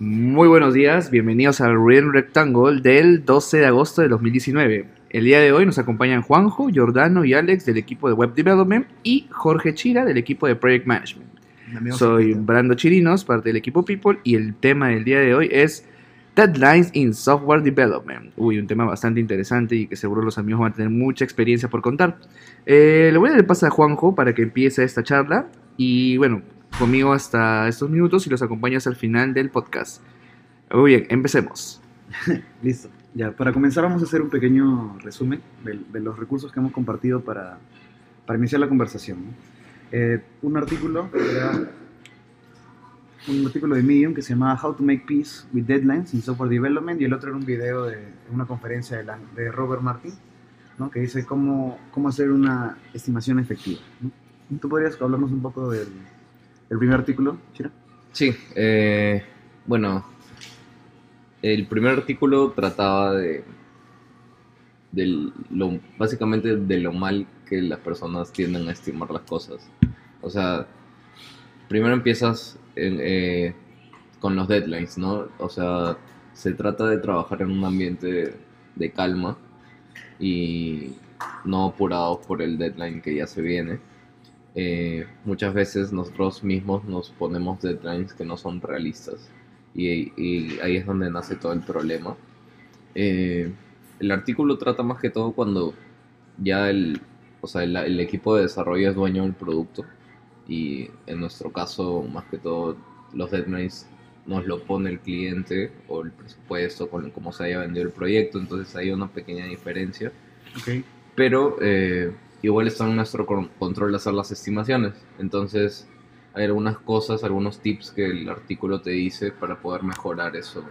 Muy buenos días, bienvenidos al Real Rectangle del 12 de agosto de 2019. El día de hoy nos acompañan Juanjo, Jordano y Alex del equipo de Web Development y Jorge Chira del equipo de Project Management. Soy Brando Chirinos, parte del equipo People, y el tema del día de hoy es Deadlines in Software Development. Uy, un tema bastante interesante y que seguro los amigos van a tener mucha experiencia por contar. Eh, le voy a dar el paso a Juanjo para que empiece esta charla y bueno, conmigo hasta estos minutos y los acompañas al final del podcast. Muy bien, empecemos. Listo. Ya, para comenzar vamos a hacer un pequeño resumen de, los recursos que hemos compartido para, para iniciar la conversación. Eh, un artículo un artículo de Medium que se llamaba How to Make Peace with Deadlines in Software Development y el otro era un video de una conferencia de, de Robert Martin ¿no? que dice cómo, cómo hacer una estimación efectiva. ¿Tú podrías hablarnos un poco del, el primer artículo, Chira? Sí, eh, bueno, el primer artículo trataba de, lo, básicamente de lo mal que las personas tienden a estimar las cosas. O sea, primero empiezas eh, con los deadlines, ¿no? O sea, se trata de trabajar en un ambiente de calma y no apurados por el deadline que ya se viene eh, muchas veces nosotros mismos nos ponemos deadlines que no son realistas y, ahí es donde nace todo el problema. Eh, el artículo trata más que todo cuando ya el, o sea, el, equipo de desarrollo es dueño del producto y en nuestro caso más que todo los deadlines nos lo pone el cliente o el presupuesto con cómo se haya vendido el proyecto, entonces hay una pequeña diferencia. Okay. Pero eh, igual está en nuestro control hacer las estimaciones. Entonces, hay algunas cosas, algunos tips que el artículo te dice para poder mejorar eso,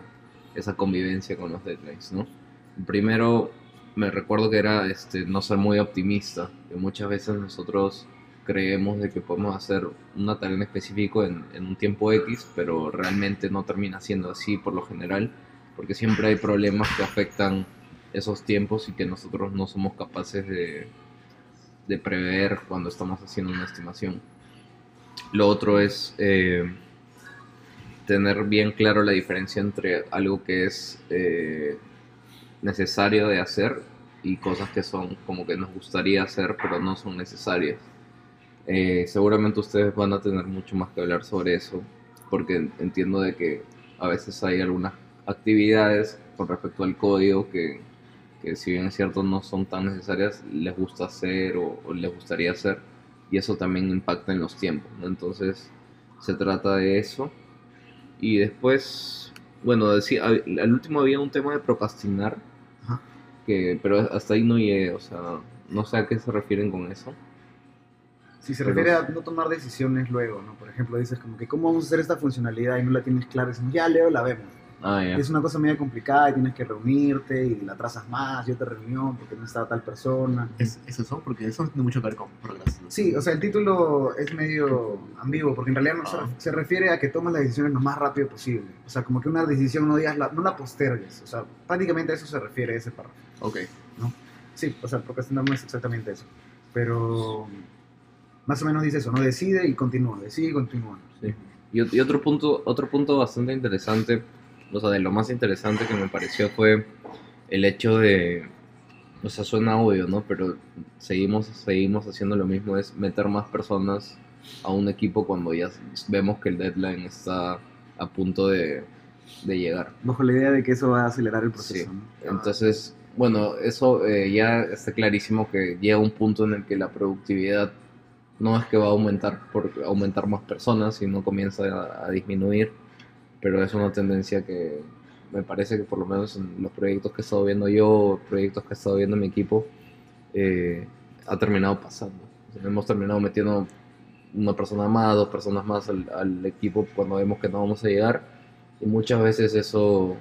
esa convivencia con los deadlines, ¿no? Primero, me recuerdo que era este, no ser muy optimista, que muchas veces nosotros creemos de que podemos hacer una tarea en específico en, en un tiempo X, pero realmente no termina siendo así por lo general, porque siempre hay problemas que afectan esos tiempos y que nosotros no somos capaces de, de prever cuando estamos haciendo una estimación. Lo otro es eh, tener bien claro la diferencia entre algo que es eh, necesario de hacer y cosas que son como que nos gustaría hacer pero no son necesarias. Eh, seguramente ustedes van a tener mucho más que hablar sobre eso porque entiendo de que a veces hay algunas actividades con respecto al código que que si bien es cierto no son tan necesarias, les gusta hacer o, les gustaría hacer y eso también impacta en los tiempos, Entonces se trata de eso. Y después, bueno, decía, al último había un tema de procrastinar, que, pero hasta ahí no llegué, o sea, no sé a qué se refieren con eso. Si se refiere a no tomar decisiones luego, ¿no? Por ejemplo, dices como que cómo vamos a hacer esta funcionalidad y no la tienes clara, decimos, ya Leo, la vemos Ah, es una cosa medio complicada y tienes que reunirte y la trazas más y otra reunión porque no está tal persona. ¿Es, eso? Porque eso tiene mucho que ver con Sí, o sea, el título es medio ambiguo porque en realidad no se, ah. refiere a que tomes las decisiones lo más rápido posible. O sea, como que una decisión no digas, la, no la postergues. O sea, prácticamente a eso se refiere ese párrafo. Ok. ¿No? Sí, o sea, procrastinar no es exactamente eso. Pero más o menos dice eso, ¿no? Decide y continúa, decide y continúa. Sí. Y, y otro punto, otro punto bastante interesante o sea, de lo más interesante que me pareció fue el hecho de, o sea, suena obvio, ¿no? Pero seguimos, seguimos haciendo lo mismo, es meter más personas a un equipo cuando ya vemos que el deadline está a punto de, de llegar. Bajo la idea de que eso va a acelerar el proceso. Sí. Entonces, bueno, eso eh, ya está clarísimo que llega un punto en el que la productividad no es que va a aumentar por aumentar más personas, sino comienza a disminuir pero es una tendencia que me parece que por lo menos en los proyectos que he estado viendo yo, proyectos que he estado viendo mi equipo, eh, ha terminado pasando. hemos terminado metiendo una persona más, dos personas más al, equipo cuando vemos que no vamos a llegar y muchas veces eso,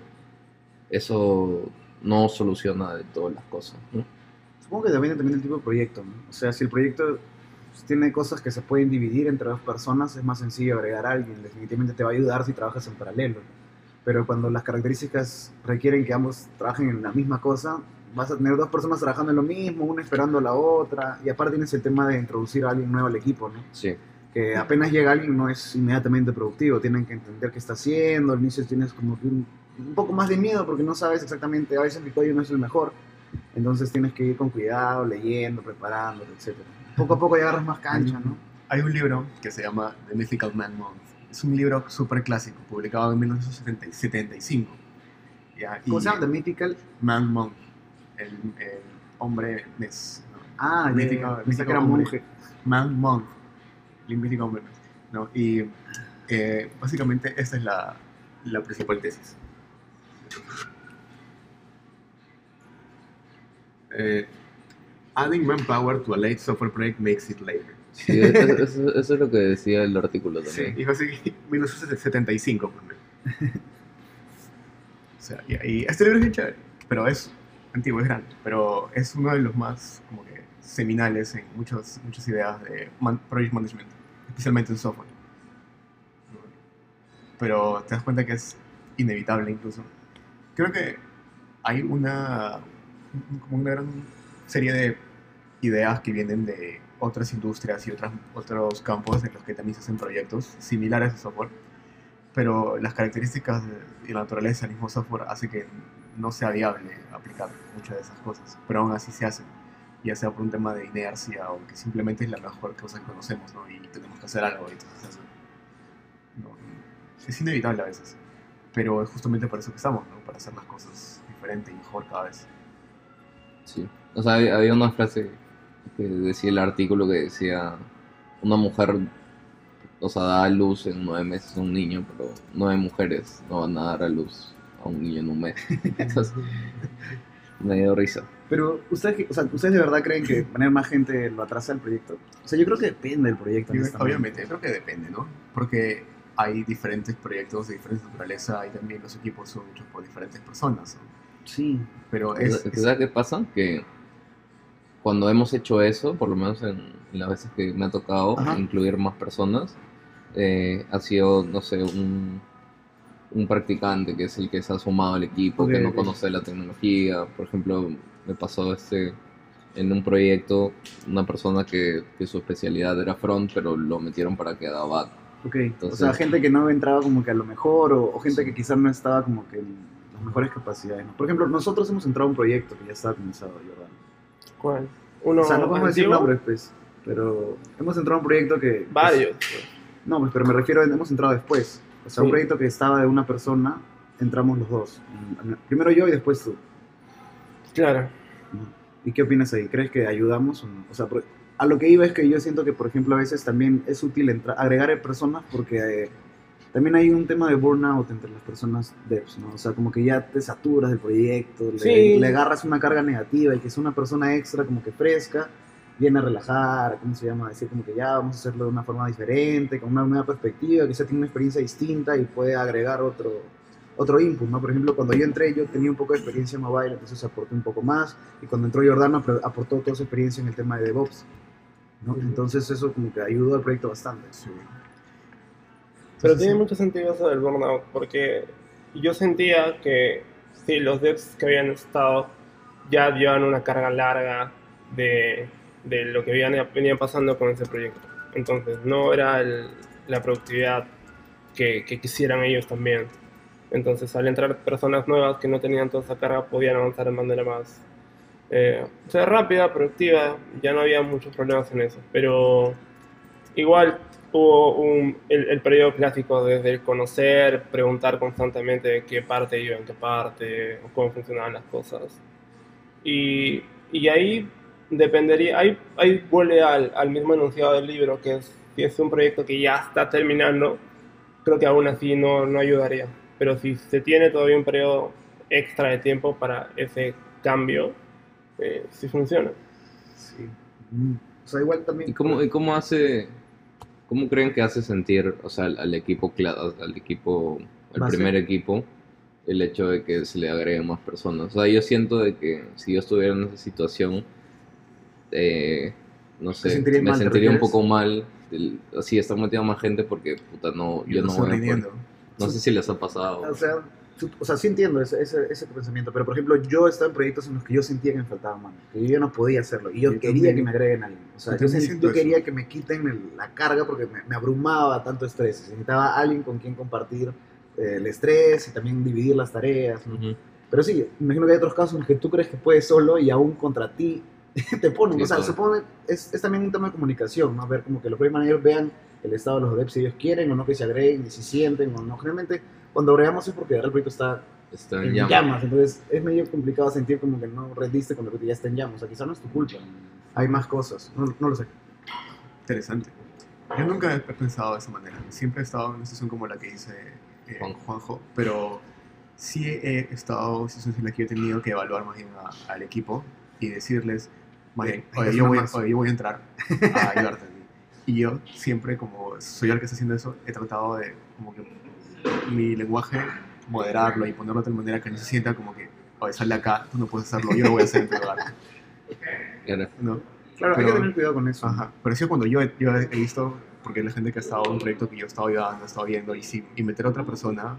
eso no soluciona de todas las cosas. Supongo que depende también del tipo de proyecto. O sea, si el proyecto pues, tiene cosas que se pueden dividir entre dos personas, es más sencillo agregar a alguien, definitivamente te va a ayudar si trabajas en paralelo. Pero cuando las características requieren que ambos trabajen en la misma cosa, vas a tener dos personas trabajando en lo mismo, una esperando a la otra, y aparte tienes el tema de introducir a alguien nuevo al equipo, ¿no? Sí. que apenas llega alguien no es inmediatamente productivo, tienen que entender qué está haciendo, al inicio tienes como que un, un poco más de miedo porque no sabes exactamente, a veces mi código no es el mejor, entonces tienes que ir con cuidado, leyendo, preparando, etc. Poco a poco ya agarras más cancha, ¿no? Hay un libro que se llama The Mythical Man Month. Es un libro súper clásico, publicado en 1975. ¿ya? ¿Cómo se llama? The Mythical. Man Month, el, el hombre mes. ¿no? Ah, ya, Mítico- ya, pensé mítico que era hombre. monje. Man Month, el mítico hombre mes. ¿no? Y eh, básicamente esta es la, la principal tesis. Eh, adding manpower to a late software project makes it later. Sí, eso, es lo que decía el artículo Sí, también. dijo así, 1975. pues, ¿no? o sea, y, y este libro es bien chévere, pero es antiguo, es grande, pero es uno de los más como que seminales en muchas, muchas ideas de man- project management, especialmente en software. Pero te das cuenta que es inevitable incluso. Creo que hay una, un- como una gran serie de ideas que vienen de otras industrias y otras, otros campos en los que también se hacen proyectos similares a software, pero las características y la naturaleza del mismo software hace que no sea viable aplicar muchas de esas cosas, pero aún así se hacen, ya sea por un tema de inercia o que simplemente es la mejor cosa que conocemos, ¿no? Y tenemos que hacer algo, entonces se hace. No, es inevitable a veces, pero es justamente para eso que estamos, ¿no? Para hacer las cosas diferente y mejor cada vez. Sí. O sea, había había una frase que decía el artículo que decía, una mujer, o sea, da a luz en nueve meses a un niño, pero nueve mujeres no van a dar a luz a un niño en un mes. Entonces, me dio risa. Pero, ¿ustedes, o sea, ¿ustedes de verdad creen que poner más gente lo atrasa el proyecto? O sea, yo creo que depende del proyecto. Obviamente, creo que depende, ¿no? Porque hay diferentes proyectos de diferente naturaleza y también los equipos son hechos por diferentes personas, ¿no? Sí. Pero es, es- ¿Sabes qué pasa? Que cuando hemos hecho eso, por lo menos en, en las veces que me ha tocado Ajá. incluir más personas, eh, ha sido, no sé, un, un practicante que es el que se ha sumado al equipo, que Ok, no ok. conoce la tecnología. Por ejemplo, me pasó este en un proyecto una persona que, que su especialidad era front, pero lo metieron para que haga back. Ok. o Entonces- sea, gente que no entraba como que a lo mejor o, o gente que quizás no estaba como que mejores capacidades. ¿no? Por ejemplo, nosotros hemos entrado a un proyecto que ya estaba comenzado, Jordan. ¿Cuál? Uno o sea, no podemos decir nombres, pues. Pero hemos entrado a un proyecto que... pues, Varios. No, pues, pero me refiero, a- hemos entrado después. O sea, un Sí. proyecto que estaba de una persona, entramos los dos. Mm, Primero yo y después tú. Claro. ¿Y qué opinas ahí? ¿Crees que ayudamos o no? O sea, a lo que iba es que yo siento que, por ejemplo, a veces también es útil agregar personas porque eh, también hay un tema de burnout entre las personas devs, ¿no? O sea, como que ya te saturas del proyecto, le, Sí. le agarras una carga negativa y que es una persona extra como que fresca, viene a relajar, ¿cómo se llama? Decir como que ya vamos a hacerlo de una forma diferente, con una nueva perspectiva, quizá tiene una experiencia distinta y puede agregar otro, otro input, ¿no? Por ejemplo, cuando yo entré, yo tenía un poco de experiencia en mobile, entonces aporté un poco más, y cuando entró Jordano, aportó toda su experiencia en el tema de DevOps, ¿no? Entonces eso como que ayudó al proyecto bastante. sí. Pero tiene mucho sentido eso del burnout, porque yo sentía que sí, los devs que habían estado ya llevan una carga larga de, de lo que habían, venían pasando con ese proyecto. Entonces no era el- la productividad que, que quisieran ellos también. Entonces al entrar personas nuevas que no tenían toda esa carga podían avanzar de manera más eh, o sea, rápida, productiva, ya no había muchos problemas en eso. Pero igual hubo un, el, el periodo clásico desde el conocer, preguntar constantemente de qué parte iba en qué parte, o cómo funcionaban las cosas. Y, y ahí dependería, ahí, ahí vuelve al, al mismo enunciado del libro, que es, si es un proyecto que ya está terminando, creo que aún así no, no ayudaría. Pero si se tiene todavía un periodo extra de tiempo para ese cambio, eh, sí funciona. Sí. Mm. O sea, igual también... ¿Y cómo, y cómo hace, cómo creen que hace sentir, o sea, al, al equipo, al equipo, al Base. primer equipo, el hecho de que se le agreguen más personas? O sea, yo siento de que si yo estuviera en esa situación, eh, no sé, me mal, ¿te sentiría un poco mal, así estar metiendo más gente porque, puta, no, yo no voy a. No sé si les ha pasado. O sea, tú- o sea, sí entiendo ese, ese, ese pensamiento, pero por ejemplo, yo estaba en proyectos en los que yo sentía que me faltaba mano, que yo no podía hacerlo, y yo Yo quería también. que me agreguen a alguien. O sea, Yo yo, quería eso. que me quiten el- la carga porque me, me abrumaba tanto estrés. Necesitaba alguien con quien compartir eh, el estrés y también dividir las tareas. ¿no? Ujú. Pero sí, imagino que hay otros casos en los que tú crees que puedes solo y aún contra ti te ponen. Sí, o sea, claro. supone, es, es también un tema de comunicación, ¿no? Ver como que los project managers vean el estado de los devs si ellos quieren o no que se agreguen, y si sienten o no. Generalmente, cuando agregamos es porque ahora el proyecto está Está en en llamas. llamas. entonces es medio complicado sentir como que no rendiste cuando el proyecto ya está en llamas. O sea, quizá no es tu culpa. Hay más cosas, no, no lo sé. Interesante. Yo nunca he pensado de esa manera. Siempre he estado en una situación como la que dice eh, Juanjo. Juanjo, pero sí he estado en situaciones en las que he tenido que evaluar más bien a- al equipo y decirles, más bien, oye, yo voy, más". oye, yo voy a entrar a ayudarte. y yo siempre, como soy el que está haciendo eso, he tratado de, como que mi lenguaje, moderarlo y ponerlo de tal manera que no se sienta como que, oye, sal de acá, tú no puedes hacerlo, yo lo voy a hacer en tu lugar. Claro. ¿no? Claro, hay Pero- que tener cuidado con eso. Ajá. Pero sí, cuando yo, he- yo he visto, porque la gente que ha estado en un proyecto que yo he estado ayudando, he estado viendo, y, si, y meter a otra persona,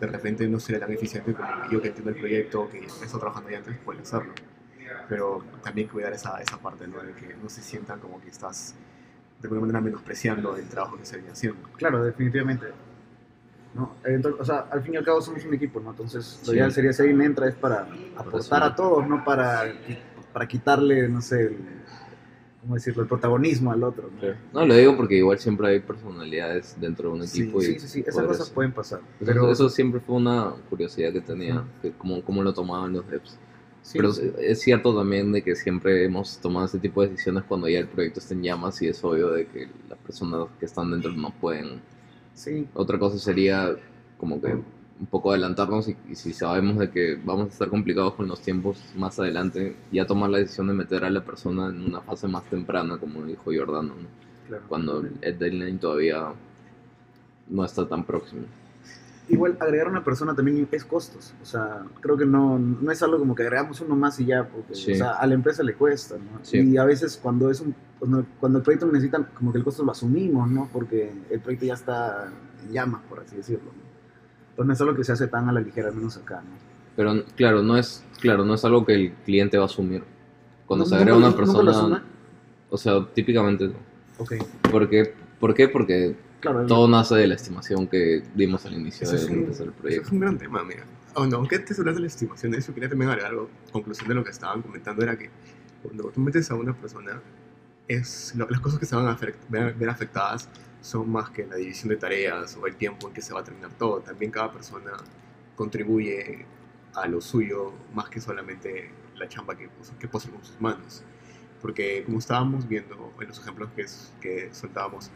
de repente no sería tan eficiente como yo que entiendo el proyecto, que he estado trabajando ya antes, puede hacerlo. Pero también cuidar esa, esa parte, ¿no? De que no se sientan como que estás de alguna manera menospreciando el trabajo que se viene haciendo. Claro, definitivamente. ¿No? Entonces, o sea, al fin y al cabo somos un equipo, ¿no? Entonces, lo Sí. ideal sería si alguien entra es para aportar a todos, no para, para quitarle, no sé, el, ¿cómo decirlo?, el protagonismo al otro. ¿no? No, lo digo porque igual siempre hay personalidades dentro de un Sí, equipo y sí, sí, sí, esas cosas pueden pasar. Eso- Pero, eso siempre fue una curiosidad que tenía, que cómo, cómo lo tomaban los devs. sí, Pero sí. es cierto también de que siempre hemos tomado ese tipo de decisiones cuando ya el proyecto está en llamas y es obvio de que las personas que están dentro no pueden. Sí, Otra cosa sería como que un poco adelantarnos y, y si sabemos de que vamos a estar complicados con los tiempos más adelante, ya tomar la decisión de meter a la persona en una fase más temprana, como dijo Jordano, ¿no? claro. cuando el deadline todavía no está tan próximo. Igual agregar una persona también es costos. O sea, creo que no, no es algo como que agregamos uno más y ya, porque Sí. o sea, a la empresa le cuesta, ¿no? Sí. Y a veces cuando es un cuando, cuando el proyecto necesita, como que el costo lo asumimos, ¿no? Porque el proyecto ya está en llamas, por así decirlo. ¿no? Entonces no es algo que se hace tan a la ligera, al menos acá, ¿no? Pero claro, no es claro, no es algo que el cliente va a asumir. Cuando ¿Nunca- se agrega una lo persona, o sea, típicamente no. Ok, ¿Por qué? ¿Por qué? Porque claro. todo nace de la estimación que dimos al inicio del empezar el proyecto. es un gran tema, mira. Oh, aunque antes de hablar de la estimación eso, quería también agregar algo. Conclusión de lo que estaban comentando era que cuando tú metes a una persona, es, lo- las cosas que se van a ver, ver afectadas son más que la división de tareas o el tiempo en que se va a terminar todo. También cada persona contribuye a lo suyo más que solamente la chamba que, que puso con sus manos. Porque como estábamos viendo en los ejemplos que, es- que soltábamos,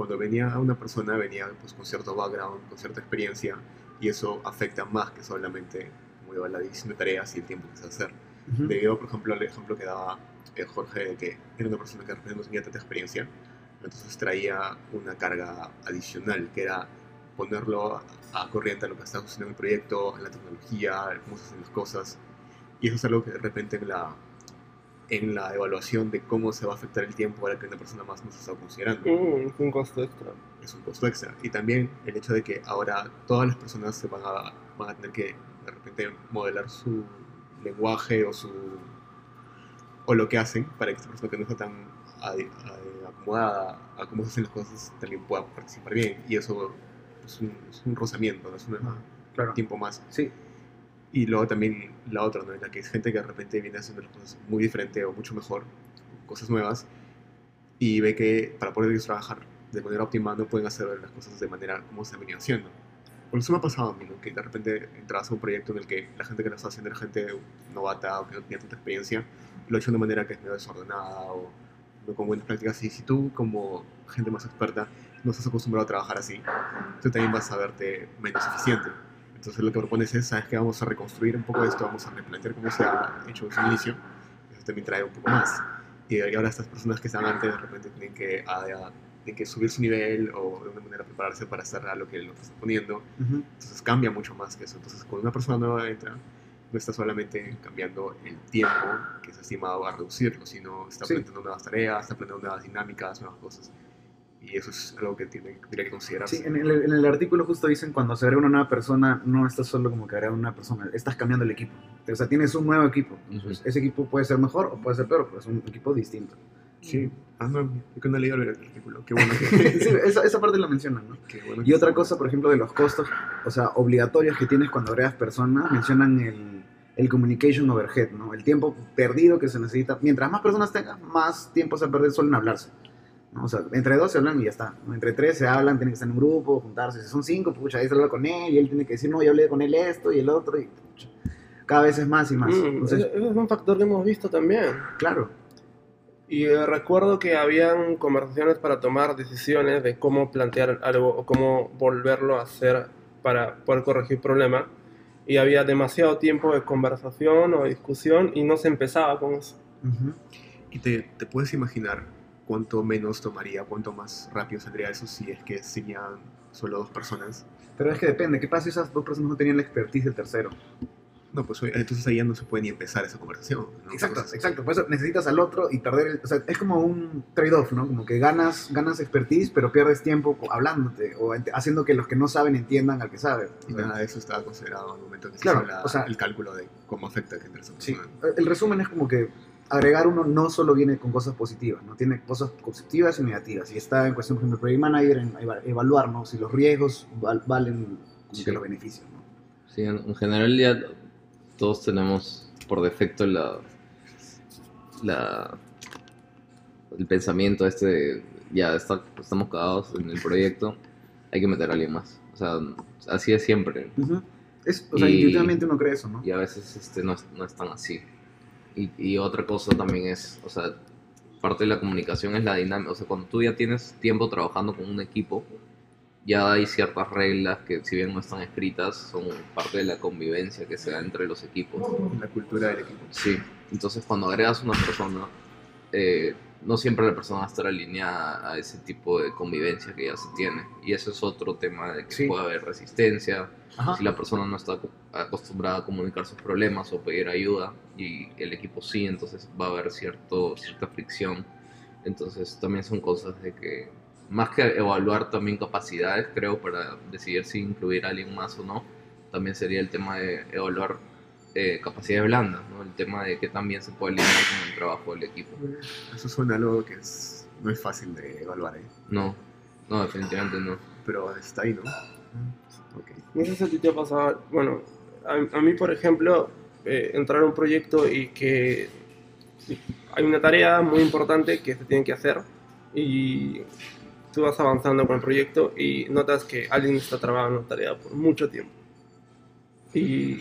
cuando venía una persona venía pues, con cierto background, con cierta experiencia, y eso afecta más que solamente como la división de tareas y el tiempo que se hacer. Ujú. Debido, por ejemplo, al ejemplo que daba eh, Jorge de que era una persona que no tenía tanta experiencia, entonces traía una carga adicional, que era ponerlo a, a corriente a lo que está sucediendo en el proyecto, en la tecnología, cómo se hacen las cosas, y eso es algo que de repente en la, en la evaluación de cómo se va a afectar el tiempo ahora que una persona más no se está considerando Mm, es un costo extra. es un costo extra. Y también el hecho de que ahora todas las personas se van a, van a tener que de repente modelar su lenguaje o su o lo que hacen para que esta persona que no está tan a- acomodada a cómo se hacen las cosas también pueda participar bien. Y eso es un, es un rozamiento, ¿no? es un claro. tiempo más. Sí, Y luego también la otra, ¿no? En la que es gente que de repente viene haciendo las cosas muy diferente o mucho mejor, cosas nuevas, y ve que para poder trabajar de manera óptima no pueden hacer las cosas de manera como se han venido haciendo. Por eso me ha pasado a mí, ¿no? que de repente entras a un proyecto en el que la gente que lo está haciendo era gente novata o que no tenía tanta experiencia, lo ha hecho de manera que es medio desordenada o no con buenas prácticas. Y si tú, como gente más experta, no estás acostumbrado a trabajar así, tú también vas a verte menos eficiente. Entonces lo que propones es, ¿sabes qué? Vamos a reconstruir un poco esto, vamos a replantear cómo se ha hecho desde el inicio. Eso también trae un poco más. Y ahora estas personas que están antes de repente tienen que, a- a- tienen que subir su nivel o de una manera prepararse para hacer a lo que lo está poniendo. ujú. Entonces cambia mucho más que eso. Entonces cuando una persona nueva entra, no está solamente cambiando el tiempo que se ha estimado a reducirlo, sino está Sí. aprendiendo nuevas tareas, está aprendiendo nuevas dinámicas, nuevas cosas. Y eso es algo que tiene, tiene que considerarse. Sí, en el, en el artículo justo dicen cuando se agrega una nueva persona, no estás solo como que agrega una persona, estás cambiando el equipo. O sea, tienes un nuevo equipo. Entonces, Ujú. ese equipo puede ser mejor o puede ser peor, pero es un equipo distinto. Sí. Ah, no, yo no he leído el artículo. Qué bueno que... sí, esa, esa parte la mencionan, ¿no? qué bueno Y otra cosa, por ejemplo, de los costos, o sea, obligatorios que tienes cuando agregas personas, mencionan el, el communication overhead, ¿no? El tiempo perdido que se necesita. Mientras más personas tengas, más tiempo se perder solo en hablarse. ¿No? O sea, entre dos se hablan y ya está. ¿no? Entre tres se hablan, tienen que estar en un grupo, juntarse. Si son cinco, pucha, ahí se habla con él y él tiene que decir, no, yo hablé con él esto y el otro. Y, pucha, cada vez es más y más. Mm, Entonces, es un factor que hemos visto también. claro. Y eh, recuerdo que habían conversaciones para tomar decisiones de cómo plantear algo o cómo volverlo a hacer para poder corregir problema. Y había demasiado tiempo de conversación o discusión y no se empezaba con eso. Ujú. ¿Y te, te puedes imaginar cuánto menos tomaría, cuánto más rápido saldría eso si es que serían solo dos personas? Pero es que depende. ¿Qué pasa si esas dos personas no tenían la expertise del tercero? No, pues entonces ahí ya no se puede ni empezar esa conversación. ¿no? Exacto, exacto. Por eso necesitas al otro y perder el, O sea, es como un trade-off, ¿no? Como que ganas, ganas expertise, pero pierdes tiempo hablándote o haciendo que los que no saben entiendan al que sabe. Y nada de eso estaba considerado al momento que se Claro, hizo la- o sea- el cálculo de cómo afecta que entre Sí. El resumen es como que agregar uno no solo viene con cosas positivas, ¿no? Tiene cosas positivas y negativas. Y está en cuestión, por ejemplo, el Project Manager, en eva- evaluar, ¿no? Si los riesgos val- valen como Sí. que los beneficios, ¿no? Sí, en, en general ya todos tenemos por defecto la, la el pensamiento este de ya está, estamos cagados en el proyecto, hay que meter a alguien más. O sea, así es siempre. Es, o sea, Y- intuitivamente uno cree eso, ¿no? Y a veces este, no, es, no es tan así. Y, y otra cosa también es, o sea, parte de la comunicación es la dinámica. O sea, cuando tú ya tienes tiempo trabajando con un equipo, ya hay ciertas reglas que si bien no están escritas, son parte de la convivencia que se da entre los equipos. La cultura del equipo. Sí, entonces cuando agregas una persona, eh, no siempre la persona va a estar alineada a ese tipo de convivencia que ya se tiene. Y eso es otro tema de que Sí. puede haber resistencia, Ajá. si la persona no está acostumbrada a comunicar sus problemas o pedir ayuda y el equipo sí, entonces va a haber cierto, cierta fricción. Entonces también son cosas de que, más que evaluar también capacidades, creo, para decidir si incluir a alguien más o no, también sería el tema de evaluar eh, capacidades blandas, ¿no? el tema de que también se puede alinear con el trabajo del equipo. Eso suena algo que es, no es fácil de evaluar, ¿eh? No, no, definitivamente no. pero está ahí, ¿no? Ok. No sé si a ti te ha pasado, bueno, a, a mí por ejemplo, eh, entrar a un proyecto y que hay una tarea muy importante que se tiene que hacer y tú vas avanzando con el proyecto y notas que alguien está trabajando en una tarea por mucho tiempo. Y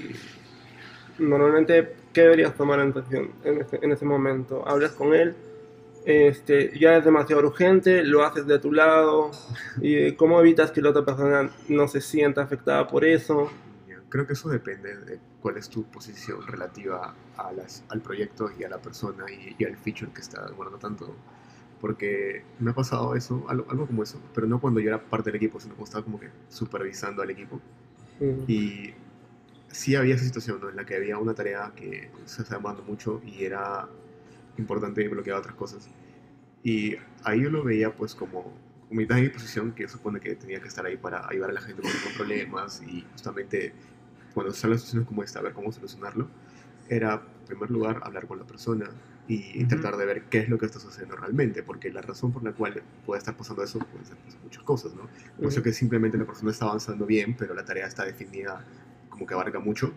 normalmente, ¿qué deberías tomar en atención en ese, en ese momento? Hablas con él, este, ya es demasiado urgente, lo haces de tu lado, y cómo evitas que la otra persona no se sienta afectada por eso. Creo que eso depende de cuál es tu posición relativa a las, al proyecto y a la persona y, y al feature que está demorando tanto. Porque me ha pasado eso, algo, algo como eso, pero no cuando yo era parte del equipo, sino cuando estaba como que supervisando al equipo. Mm. Y sí había esa situación ¿no? en la que había una tarea que se estaba demorando mucho y era importante y bloqueaba otras cosas. Y ahí yo lo veía pues como humildad en mi posición, que supone que tenía que estar ahí para ayudar a la gente con, con problemas y justamente cuando salen situaciones como esta, ver cómo solucionarlo, era en primer lugar hablar con la persona y Ujú. tratar de ver qué es lo que está sucediendo realmente, porque la razón por la cual puede estar pasando eso puede ser pues, muchas cosas, ¿no? Puede ser Ujú. que simplemente la persona está avanzando bien, pero la tarea está definida como que abarca mucho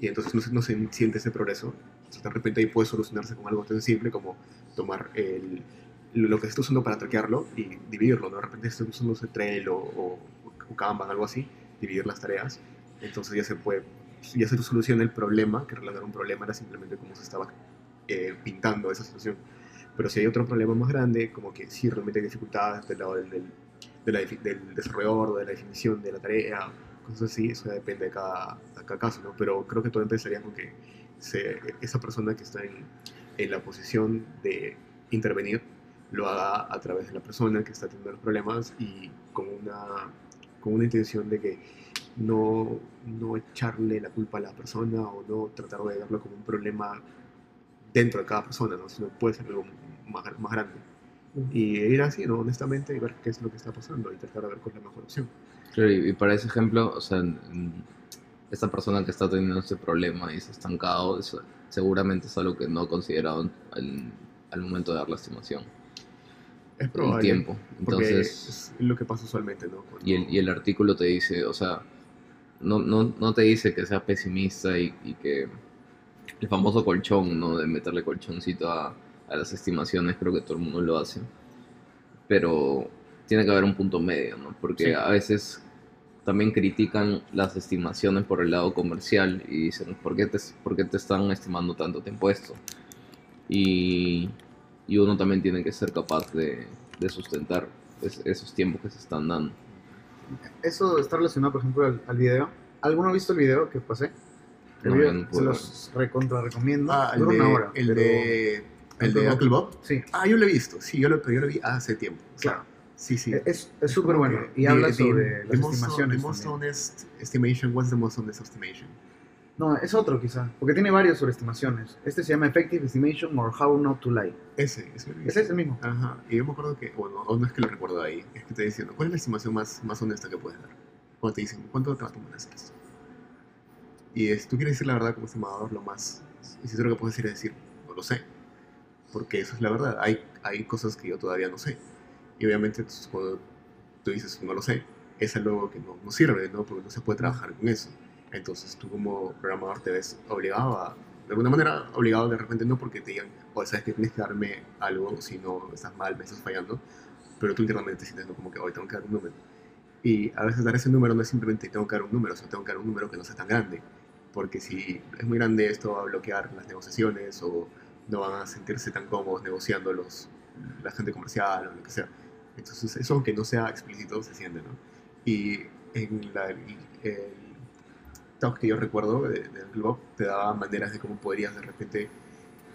y entonces no no se siente ese progreso. Entonces, de repente ahí puede solucionarse con algo tan simple como tomar el, lo que se está usando para traquearlo y dividirlo, ¿no? De repente está usando Trello o, o Kanban, algo así, dividir las tareas. Entonces ya se puede, ya se soluciona el problema, que era un problema, era simplemente cómo se estaba eh, pintando esa situación. Pero si hay otro problema más grande, como que sí realmente hay dificultades del lado del, del, de la defi- del desarrollador, de la definición de la tarea, cosas así, eso depende de cada, de cada caso, ¿no? Pero creo que todo empezaría con que se, esa persona que está en, en la posición de intervenir lo haga a través de la persona que está teniendo los problemas y con una, con una intención de que no, no echarle la culpa a la persona o no tratar de verlo como un problema dentro de cada persona, ¿no? sino puede ser algo más, más grande. y ir así, ¿no? honestamente, y ver qué es lo que está pasando y tratar de ver cuál es la mejor opción. Claro, y y para ese ejemplo, o sea, esta persona que está teniendo este problema y se ha estancado, eso seguramente es algo que no ha considerado al, al momento de dar la estimación. Es El probable. tiempo. Entonces, es lo que pasa usualmente, ¿no? Cuando- y el, y el artículo te dice, o sea, no, no, no te dice que seas pesimista y, y que el famoso colchón, ¿no? De meterle colchoncito a, a las estimaciones, creo que todo el mundo lo hace. Pero tiene que haber un punto medio, ¿no? Porque Sí. a veces también critican las estimaciones por el lado comercial y dicen, ¿por qué te, por qué te están estimando tanto tiempo esto? Y, y uno también tiene que ser capaz de, de sustentar es- esos tiempos que se están dando. Eso está relacionado, por ejemplo, al, al video. ¿Alguno ha visto el video que pasé? El No, video no se los recontra recomiendo. Ah, el de, una hora. el pero- de, el de Uncle Bob. Sí, Ah, yo lo he visto, sí, yo lo, yo lo vi hace tiempo. O sea, Claro. Sí, sí. es es súper bueno. Y the- habla the- sobre the las most- estimaciones. The most honest estimation, what's the most honest estimation? No, es otro quizá, porque tiene varios sobre estimaciones. Este se llama Effective Estimation or How Not to Lie. Ese, ese es el mismo. Ajá, y yo me acuerdo que, bueno, o no es que lo recuerdo ahí, es que te diciendo, ¿cuál es la estimación más, más honesta que puedes dar? Cuando te dicen, ¿cuánto te va a tomar hacer esto? Y si tú quieres decir la verdad como estimador, lo más sincero que puedes decir es decir, no lo sé. Porque eso es la verdad, hay, hay cosas que yo todavía no sé. Y obviamente entonces, cuando tú dices, no lo sé, es algo que no, no sirve, ¿no? Porque no se puede trabajar con eso. Entonces tú como programador te ves obligado a, de alguna manera, obligado de repente no porque te digan, o sabes que tienes que darme algo, si no estás mal, me estás fallando, pero tú internamente sientes ¿no? como que hoy tengo que dar un número. Y a veces dar ese número no es simplemente tengo que dar un número, sino tengo que dar un número que no sea tan grande. Porque si es muy grande esto va a bloquear las negociaciones o no van a sentirse tan cómodos negociando los, la gente comercial o lo que sea. Entonces eso aunque no sea explícito se siente, ¿no? Y en la, el, el talk que yo recuerdo de, de Uncle Bob te daba maneras de cómo podrías de repente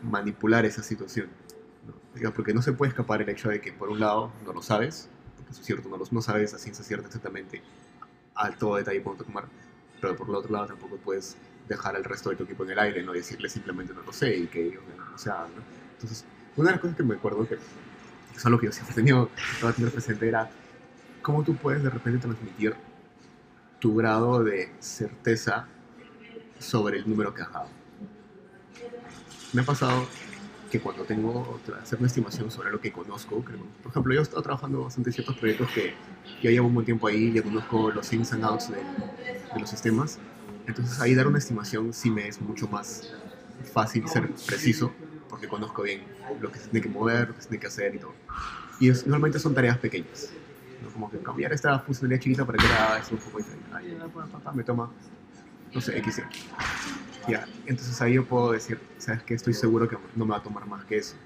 manipular esa situación. ¿no? Porque no se puede escapar el hecho de que por un lado no lo sabes, porque eso es cierto, no, lo, no sabes a ciencia cierta exactamente a todo detalle cuánto tomar, pero por el otro lado tampoco puedes dejar al resto de tu equipo en el aire, no decirle simplemente no lo sé y que ellos no se hagan. ¿no? Entonces, una de las cosas que me acuerdo que es algo que yo siempre he tenido, tener presente era cómo tú puedes de repente transmitir tu grado de certeza sobre el número que has dado. Me ha pasado que cuando tengo que hacer una estimación sobre lo que conozco, creo, por ejemplo, yo he estado trabajando bastante en ciertos proyectos que ya llevo un buen tiempo ahí, ya conozco los ins and outs de, de los sistemas, entonces ahí dar una estimación sí me es mucho más fácil ser preciso, porque conozco bien lo que se tiene que mover, lo que se tiene que hacer y todo. Y es- normalmente son tareas pequeñas, ¿no? como que cambiar esta funcionalidad chiquita para que haga esto un poco diferente. Ay, me toma, no sé, X. Ya, entonces ahí yo puedo decir, sabes que estoy seguro que no me va a tomar más que eso.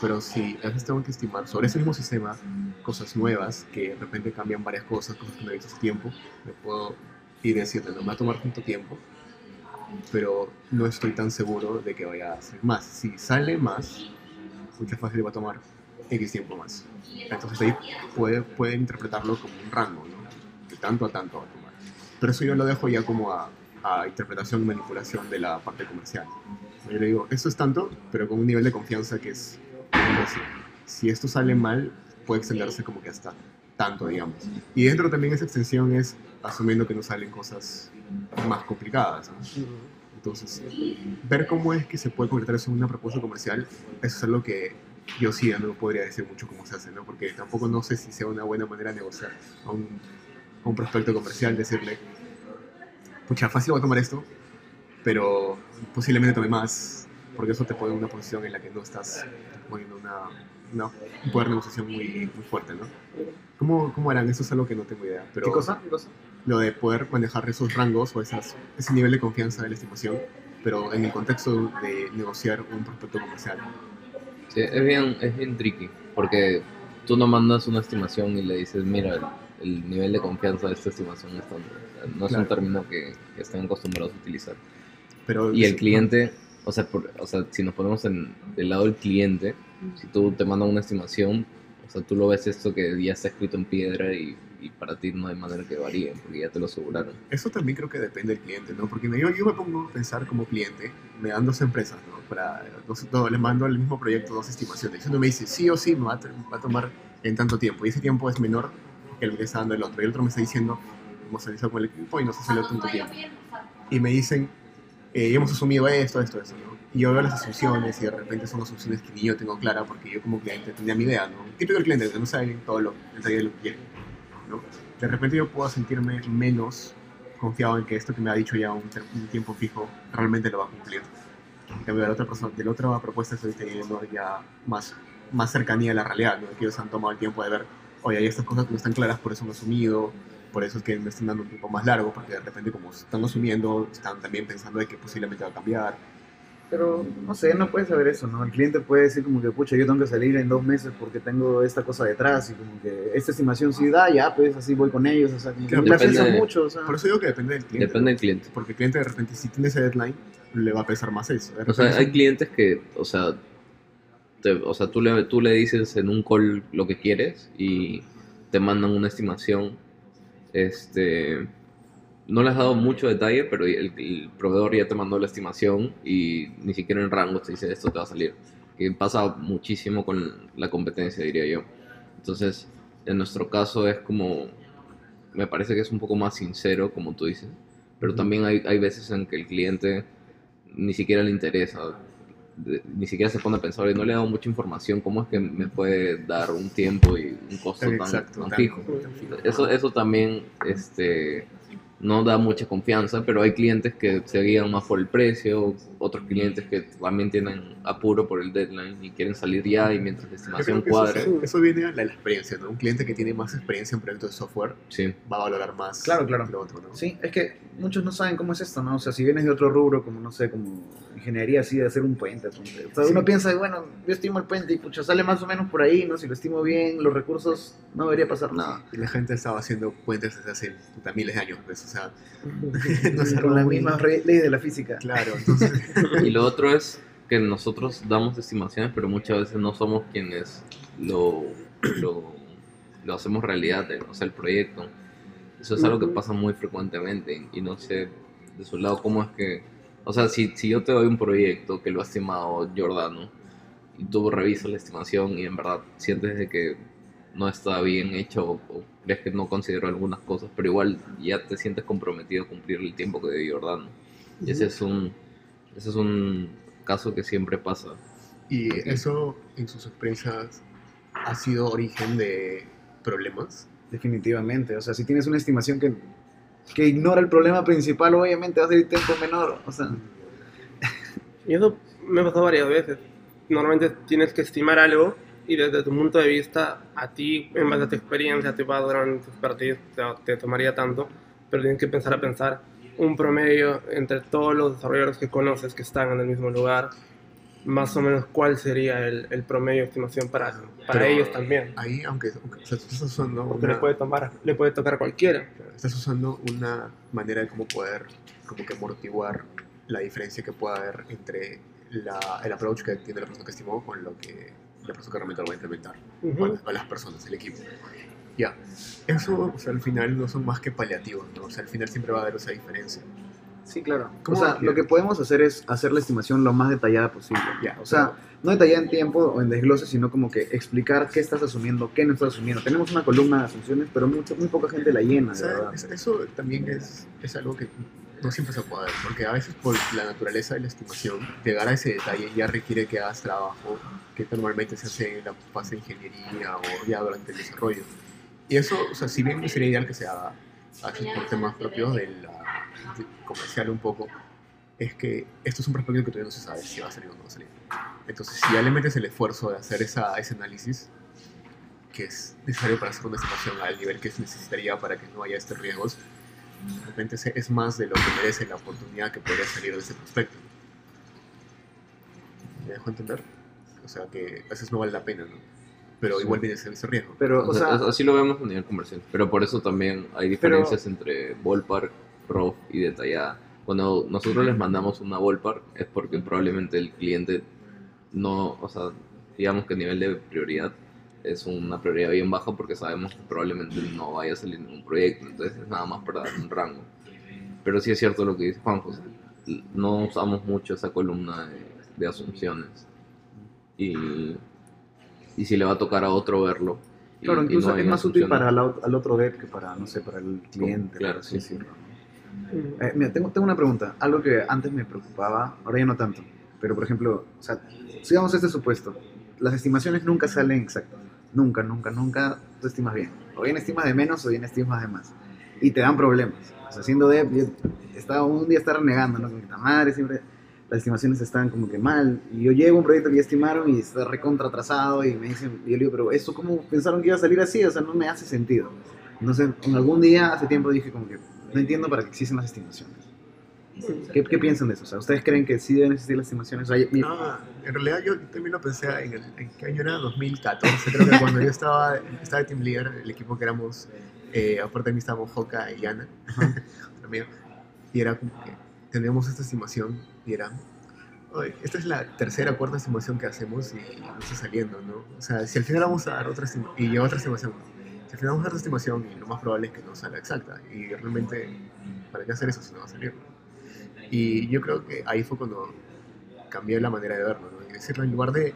Pero si a veces tengo que estimar sobre ese mismo sistema cosas nuevas, que de repente cambian varias cosas, cosas que no he visto hace tiempo, me puedo y decirle, no me va a tomar tanto tiempo, pero no estoy tan seguro de que vaya a ser más. Si sale más, mucho fácil va a tomar X tiempo más. Entonces ahí puede, puede interpretarlo como un rango, ¿no? De tanto a tanto va a tomar. Pero eso yo lo dejo ya como a, a interpretación y manipulación de la parte comercial. Yo le digo, esto es tanto, pero con un nivel de confianza que es, si esto sale mal, puede extenderse como que hasta tanto, digamos. Y dentro también esa extensión es asumiendo que no salen cosas más complicadas. ¿no? Entonces, ver cómo es que se puede convertir eso en una propuesta comercial, eso es algo que yo sí ya no podría decir mucho cómo se hace, ¿no? Porque tampoco no sé si sea una buena manera de negociar a un, a un prospecto comercial, decirle, pucha, fácil voy a tomar esto, pero posiblemente tome más, porque eso te pone en una posición en la que no estás poniendo una, una, un poder de negociación muy, muy fuerte, ¿no? ¿Cómo, ¿Cómo harán? Eso es algo que no tengo idea. Pero ¿Qué cosa? ¿Qué cosa? lo de poder manejar esos rangos o esas, ese nivel de confianza de la estimación, pero en el contexto de negociar un prospecto comercial. Sí, es bien, es bien tricky, porque tú no mandas una estimación y le dices, mira, el, el nivel de confianza de esta estimación es tanto. O sea, no es Claro. un término que, que estén acostumbrados a utilizar. Pero Y el cliente, o sea, por- o sea, si nos ponemos en del lado del cliente, si tú te mandan una estimación, o sea, tú lo ves esto que ya está escrito en piedra y y para ti no hay manera que varíen porque ya te lo aseguraron. Eso también creo que depende del cliente, ¿no? Porque me- yo, yo me pongo a pensar como cliente, me dan dos empresas, ¿no? Para, dos, no, les mando al mismo proyecto dos estimaciones. Uno me dice, sí o sí, me va, a, va a tomar en tanto tiempo. Y ese tiempo es menor que el que está dando el otro. Y el otro me está diciendo, hemos analizado con el equipo y nos ha salido tanto tiempo. Y me dicen, eh, hemos asumido esto, esto, esto, ¿no? Y yo veo las asunciones y de repente son asunciones que ni yo tengo clara porque yo como cliente tenía mi idea, ¿no? Típico del cliente que no sabe todo lo, el de lo que quiere, ¿no? De repente yo puedo sentirme menos confiado en que esto que me ha dicho ya un, un tiempo fijo realmente lo va a cumplir. En cambio, de la otra, persona, de la otra propuesta estoy teniendo ya más, más cercanía a la realidad, ¿no? Que ellos han tomado el tiempo de ver, oye, hay estas cosas que no están claras, por eso han asumido, por eso es que me están dando un tiempo más largo, porque de repente como están asumiendo, están también pensando de que posiblemente va a cambiar. Pero, no sé, no puedes saber eso, ¿no? El cliente puede decir como que, pucha, yo tengo que salir en dos meses porque tengo esta cosa detrás y como que esta estimación sí da, ya, pues así voy con ellos, o sea, Claro, piensan de- mucho, o sea. Por eso digo que depende del cliente. Depende del cliente. Porque el cliente de repente, si tiene ese deadline, le va a pesar más eso. O sea, hay clientes que, o sea, te- o sea tú, le, tú le dices en un call lo que quieres y te mandan una estimación. Este, no le has dado mucho detalle, pero el, el proveedor ya te mandó la estimación y ni siquiera en rango te dice esto te va a salir. Que pasa muchísimo con la competencia, diría yo. Entonces, en nuestro caso es como, me parece que es un poco más sincero, como tú dices, pero también hay, hay veces en que el cliente ni siquiera le interesa, de- ni siquiera se pone a pensar, "Oye, no le he dado mucha información, ¿cómo es que me puede dar un tiempo y un costo tan, Exacto, tan fijo. Eso, eso también este, no da mucha confianza, pero hay clientes que se guían más por el precio, otros clientes que también tienen apuro por el deadline y quieren salir ya y mientras la estimación que eso, eso viene a la, la experiencia, ¿no? Un cliente que tiene más experiencia en proyectos de software Sí. va a valorar más Claro, claro. lo otro, ¿no? Sí, es que muchos no saben cómo es esto, ¿no? O sea, si vienes de otro rubro, como no sé, como ingeniería así, de hacer un puente. O sea, Sí. uno piensa, bueno, yo estimo el puente y pucha, sale más o menos por ahí, ¿no? Si lo estimo bien, los recursos, no debería pasar nada. Y la gente estaba haciendo puentes desde hace miles de años, pues, o sea, no Con las mismas re- leyes de la física. Claro, entonces, Y lo otro es que nosotros damos estimaciones, pero muchas veces no somos quienes lo, lo, lo hacemos realidad, o sea, el proyecto. Eso es algo que pasa muy frecuentemente y no sé de su lado cómo es que... O sea, si, si yo te doy un proyecto que lo ha estimado Giordano y tú revisas la estimación y en verdad sientes de que no está bien hecho o, o crees que no considero algunas cosas, pero igual ya te sientes comprometido a cumplir el tiempo que dio Giordano. Y ese es un, ese es un caso que siempre pasa. y eso en sus experiencias ha sido origen de problemas. Definitivamente. O sea, si tienes una estimación que, que ignora el problema principal, obviamente va a ser tiempo menor. O sea, Y eso me pasó varias veces. Normalmente tienes que estimar algo y desde tu punto de vista, a ti, en base a tu experiencia, tu background, tu expertise, te, te tomaría tanto, pero tienes que pensar a pensar un promedio entre todos los desarrolladores que conoces que están en el mismo lugar, más o menos cuál sería el, el promedio de estimación para, para Pero ellos también. Ahí, aunque, aunque o sea, tú estás usando Porque una, le puede, tomar, le puede tocar a cualquiera. estás usando una manera de cómo poder como que amortiguar la diferencia que pueda haber entre la, el approach que tiene la persona que estimó con lo que la persona que realmente lo va a implementar. Ujú. o, las, o las personas, el equipo. Ya, eso o sea, al final no son más que paliativos, ¿no? O sea, al final siempre va a haber esa diferencia. sí, claro. O ¿Cómo sea, lo que podemos hacer es hacer la estimación lo más detallada posible. Ya, O sea, no detallada en tiempo o en desglose, sino como que explicar qué estás asumiendo, qué no estás asumiendo. Tenemos una columna de asunciones, pero mucho, muy poca gente la llena, de verdad. Es- Eso también es, es algo que no siempre se puede, porque a veces por la naturaleza de la estimación, llegar a ese detalle ya requiere que hagas trabajo que normalmente se hace en la fase de ingeniería o ya durante el desarrollo. Y eso, o sea, si bien sería ideal que se haga a veces por temas propios de la de comercial un poco, es que esto es un prospecto que todavía no se sabe si va a salir o no va a salir. Entonces, si ya le metes el esfuerzo de hacer esa, ese análisis, que es necesario para hacer una estimación al nivel que se necesitaría para que no haya estos riesgos, se- es más de lo que merece la oportunidad que podría salir de ese prospecto. ¿Me dejo entender? O sea, que a veces no vale la pena, ¿no? Pero Sí. igual viene ese ese riesgo. Pero, O o sea, sea, así lo vemos a nivel comercial, pero por eso también hay diferencias entre ballpark, rough y detallada. Cuando nosotros les mandamos una ballpark es porque probablemente el cliente no, o sea, digamos que a nivel de prioridad es una prioridad bien baja porque sabemos que probablemente no vaya a salir ningún proyecto, entonces es nada más para dar un rango. Pero sí es cierto lo que dice Juan José, no usamos mucho esa columna de, de asunciones. Y, y si le va a tocar a otro verlo. y- Claro, incluso no es más útil para la al otro dev que para, no sé, para el cliente. Claro, sí. ¿no? Eh, mira, tengo, tengo una pregunta. Algo que antes me preocupaba, ahora ya no tanto. Pero, por ejemplo, o sea, sigamos este supuesto. Las estimaciones nunca salen exactas. Nunca, nunca, nunca tú estimas bien. O bien estimas de menos o bien estimas de más. Y te dan problemas. O sea, siendo dev, yo estaba un día estar renegando, ¿no? "Ta madre, siempre las estimaciones están como que mal. Y yo llego a un proyecto que ya estimaron y está recontra atrasado y me dicen, y yo digo, pero ¿esto cómo pensaron que iba a salir así? O sea, no me hace sentido. Entonces, en algún día, hace tiempo dije como que no entiendo para qué existen las estimaciones. ¿Qué, qué piensan de eso? O sea, ¿ustedes creen que sí deben existir las estimaciones? O sea, mi- Ah, en realidad yo también lo pensé en, el, en qué año era 2014, creo que cuando yo estaba, estaba de team leader, el equipo que éramos, eh, aparte de mí estábamos Joca y Ana, y era como que teníamos esta estimación "Oye, esta es la tercera o cuarta estimación que hacemos y, no está saliendo, ¿no? O sea, si al final vamos a dar otra y otra estimación, si al final vamos a dar otra estimación y lo más probable es que no salga exacta, y realmente, ¿para qué hacer eso si no va a salir? Y yo creo que ahí fue cuando cambié la manera de verlo, ¿no? Y decirlo, en lugar de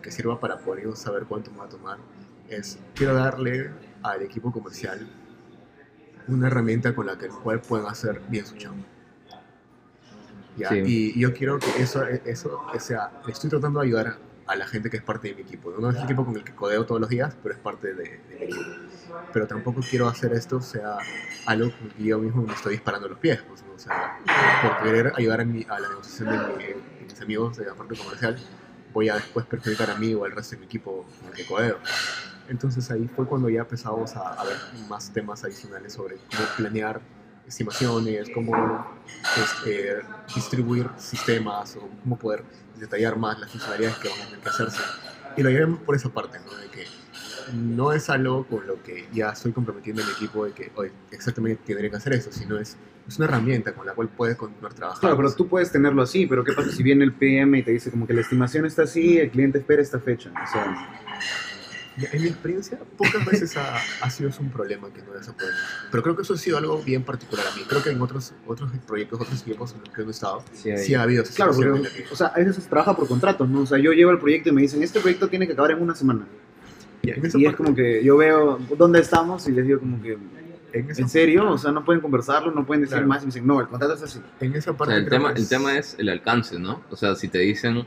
que sirva para poder saber cuánto me va a tomar, es quiero darle al equipo comercial una herramienta con la que el cual puedan hacer bien su chamba. ¿Ya? Sí. Y yo quiero que eso, eso que sea, estoy tratando de ayudar a la gente que es parte de mi equipo. No es el equipo con el que codeo todos los días, pero es parte de, de mi equipo. Pero tampoco quiero hacer esto sea algo que yo mismo me estoy disparando los pies. pues, ¿no? O sea, por querer ayudar a, mi- a la negociación de, mi- de mis amigos de la parte comercial, voy a después perjudicar a mí o al resto de mi equipo con el que codeo. Entonces ahí fue cuando ya empezamos a, a ver más temas adicionales sobre cómo planear estimaciones, cómo este, distribuir sistemas o cómo poder detallar más las funcionalidades que van a tener que hacerse. Y lo llevamos por esa parte, ¿no? De que no es algo con lo que ya estoy comprometiendo a mi equipo de que, oye, exactamente tendría que hacer eso, sino es, es una herramienta con la cual puedes continuar trabajando. Claro, pero tú puedes tenerlo así, pero ¿qué pasa si viene el PM y te dice como que la estimación está así, el cliente espera esta fecha? O sea, En mi experiencia, pocas veces ha, ha sido eso un problema que no haya podido. Pero creo que eso ha sido algo bien particular a mí. Creo que en otros, otros proyectos, otros equipos en los que he estado, Sí, hay- sí ha habido claro, porque, o sea, a veces se trabaja por contratos, ¿no? O sea, yo llevo el proyecto y me dicen, este proyecto tiene que acabar en una semana. Esa Y es como que yo veo dónde estamos y les digo como que, en ¿en serio? O sea, no pueden conversarlo, no pueden decir Claro. más y me dicen, no, el contrato es así. en esa O parte sea, el, tema, que el tema es el alcance, ¿no? O sea, si te dicen,